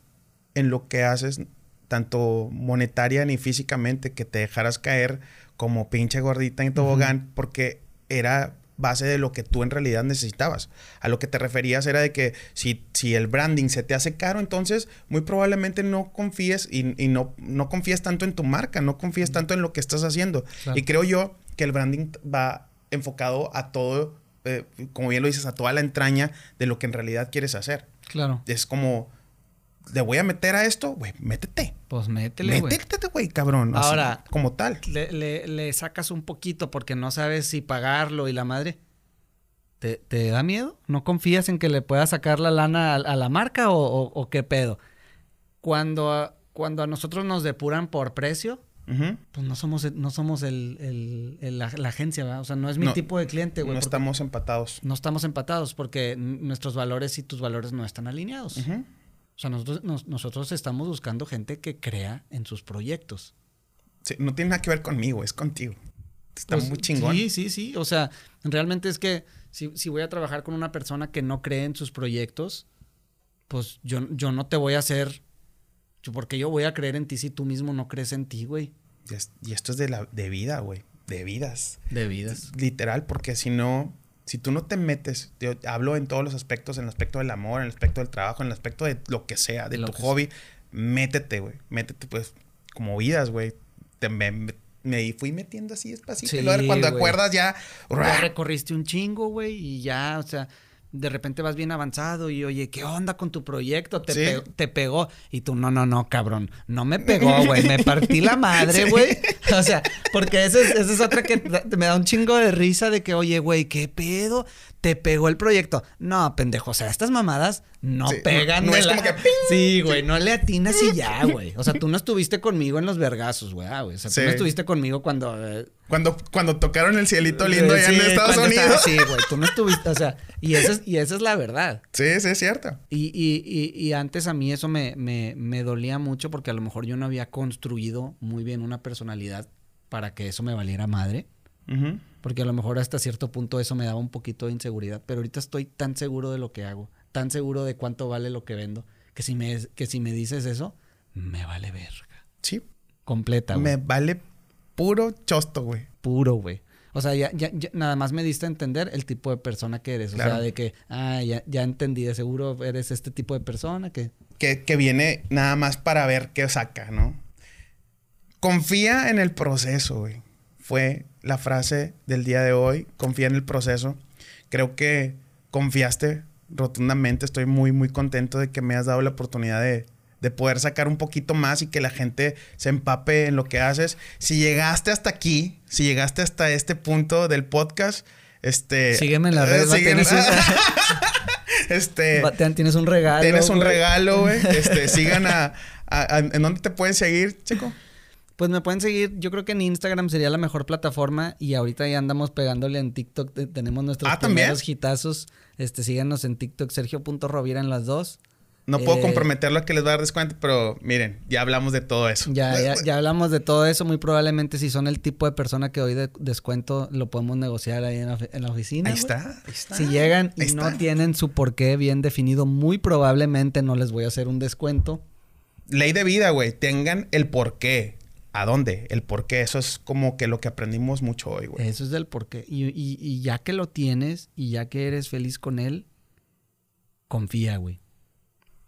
S1: en lo que haces, tanto monetaria ni físicamente, que te dejaras caer como pinche gordita en tobogán, porque era base de lo que tú en realidad necesitabas. A lo que te referías era de que si, si el branding se te hace caro, entonces muy probablemente no confíes y, no, no confíes tanto en tu marca, no confíes tanto en lo que estás haciendo. Y creo yo que el branding va enfocado a todo, eh, como bien lo dices, a toda la entraña de lo que en realidad quieres hacer.
S2: Claro.
S1: Es como, ¿le voy a meter a esto? Güey, métete.
S2: Pues métele,
S1: güey. Métete, güey, cabrón.
S2: Ahora,
S1: como tal.
S2: Le, sacas un poquito porque no sabes si pagarlo y la madre. ¿Te, da miedo? ¿No confías en que le puedas sacar la lana a, la marca o, qué pedo? Cuando, cuando a nosotros nos depuran por precio, pues no somos, no somos el, la, agencia, ¿verdad? O sea, no es mi tipo de cliente, güey.
S1: No estamos empatados.
S2: No estamos empatados porque nuestros valores y tus valores no están alineados. O sea, nosotros, nosotros estamos buscando gente que crea en sus proyectos.
S1: Sí, no tiene nada que ver conmigo, es contigo. Está pues, muy chingón.
S2: Sí, sí, sí. O sea, realmente es que si, si, voy a trabajar con una persona que no cree en sus proyectos, pues yo, yo no te voy a hacer porque yo voy a creer en ti si tú mismo no crees en ti, güey.
S1: Y esto es de, la, de vida, güey. De vidas.
S2: De vidas.
S1: Literal, porque si no, si tú no te metes, yo hablo en todos los aspectos, en el aspecto del amor, en el aspecto del trabajo, en el aspecto de lo que sea, de tu hobby, métete, güey. Métete, pues, como vidas, güey. me, me, fui metiendo así despacito. y cuando acuerdas ya...
S2: Ya recorriste un chingo, güey, y ya, o sea de repente vas bien avanzado y oye, ¿qué onda con tu proyecto? Te, te pegó. Y tú, no, no, no, cabrón. No me pegó, güey. Me partí la madre, güey. O sea, porque esa es, esa es otra que me da un chingo de risa de que, oye, güey, ¿qué pedo? Te pegó el proyecto. No, pendejo, o sea, estas mamadas no pegan. No, es como que... Sí, güey, no le atinas y ya, güey. O sea, tú no estuviste conmigo en los vergazos, güey. Ah, o sea, tú no estuviste conmigo cuando... Eh,
S1: cuando, cuando tocaron el cielito lindo allá en Estados Unidos.
S2: sí, güey, tú no estuviste, o sea, y esa es, y esa es la verdad.
S1: Sí, sí, es cierto.
S2: Y, y, y, y antes a mí eso me, me, me dolía mucho porque a lo mejor yo no había construido muy bien una personalidad para que eso me valiera madre. Porque a lo mejor hasta cierto punto eso me daba un poquito de inseguridad. Pero ahorita estoy tan seguro de lo que hago, tan seguro de cuánto vale lo que vendo, que si me, que si me dices eso, me vale verga.
S1: Sí.
S2: Completa, güey.
S1: Me vale puro chosto, güey.
S2: Puro, güey. O sea, ya, ya, nada más me diste a entender el tipo de persona que eres. O sea, de que, ah, ya, ya entendí, de seguro eres este tipo de persona que...
S1: que... Que viene nada más para ver qué saca, ¿no? Confía en el proceso, güey. Fue la frase del día de hoy, confía en el proceso. Creo que confiaste rotundamente, estoy muy, muy contento de que me has dado la oportunidad de, poder sacar un poquito más y que la gente se empape en lo que haces. Si llegaste hasta aquí, si llegaste hasta este punto del podcast, este...
S2: Sígueme en la red. tienes, un...
S1: este,
S2: tienes un regalo.
S1: Tienes un regalo, güey. Este, sigan a, ¿En dónde te pueden seguir, chico?
S2: Pues me pueden seguir, yo creo que en Instagram sería la mejor plataforma y ahorita ya andamos pegándole en TikTok, tenemos nuestros
S1: ah, primeros
S2: hitazos. Este, síganos en TikTok, Sergio.rovira en las dos.
S1: No puedo eh, comprometerlo a que les va a dar descuento, pero miren, ya hablamos de todo eso.
S2: Ya, ya, ya, hablamos de todo eso. Muy probablemente si son el tipo de persona que de descuento, lo podemos negociar ahí en la, oficina.
S1: Ahí está, ahí está.
S2: Si llegan y no tienen su porqué bien definido, muy probablemente no les voy a hacer un descuento.
S1: Ley de vida, güey. Tengan el porqué a dónde, el por qué. Eso es como que lo que aprendimos mucho hoy, güey.
S2: Eso es del por qué. Y, ya que lo tienes y ya que eres feliz con él, confía, güey.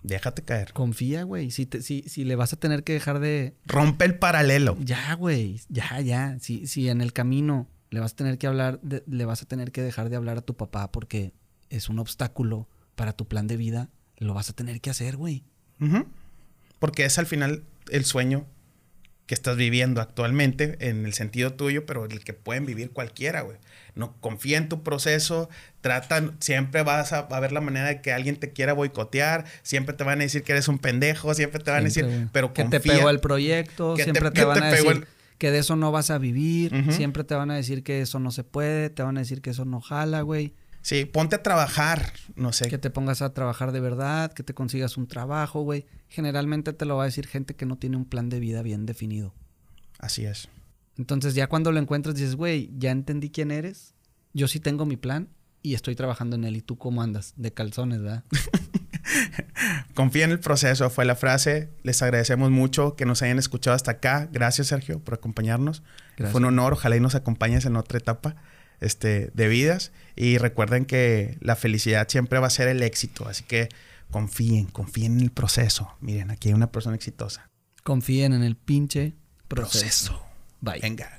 S1: Déjate caer.
S2: Confía, güey. Si, si, si le vas a tener que dejar de...
S1: Rompe el paralelo.
S2: Ya, güey. Ya, ya. Si, si en el camino le vas a tener que hablar, le vas a tener que dejar de hablar a tu papá porque es un obstáculo para tu plan de vida, lo vas a tener que hacer, güey.
S1: Porque es al final el sueño que estás viviendo actualmente en el sentido tuyo, pero el que pueden vivir cualquiera, güey. No confía en tu proceso, tratan, siempre vas a, ver la manera de que alguien te quiera boicotear, siempre te van a decir que eres un pendejo, siempre te van a decir, pero
S2: que te pegó el proyecto, siempre te, van a decir que de eso no vas a vivir, siempre te van a decir que eso no se puede, te van a decir que eso no jala, güey.
S1: Sí, ponte a trabajar, no sé.
S2: Que te pongas a trabajar de verdad, que te consigas un trabajo, güey. Generalmente te lo va a decir gente que no tiene un plan de vida bien definido.
S1: Así es.
S2: Entonces ya cuando lo encuentras dices, güey, ya entendí quién eres, yo sí tengo mi plan y estoy trabajando en él. ¿Y tú cómo andas? De calzones, ¿verdad?
S1: Confía en el proceso, fue la frase. Les agradecemos mucho que nos hayan escuchado hasta acá. Gracias, Sergio, por acompañarnos. Fue un honor. Ojalá y nos acompañes en otra etapa este, de vidas. Y recuerden que la felicidad siempre va a ser el éxito. Así que confíen, confíen en el proceso. Miren, aquí hay una persona exitosa.
S2: Confíen en el pinche proceso.
S1: proceso. Bye. Venga.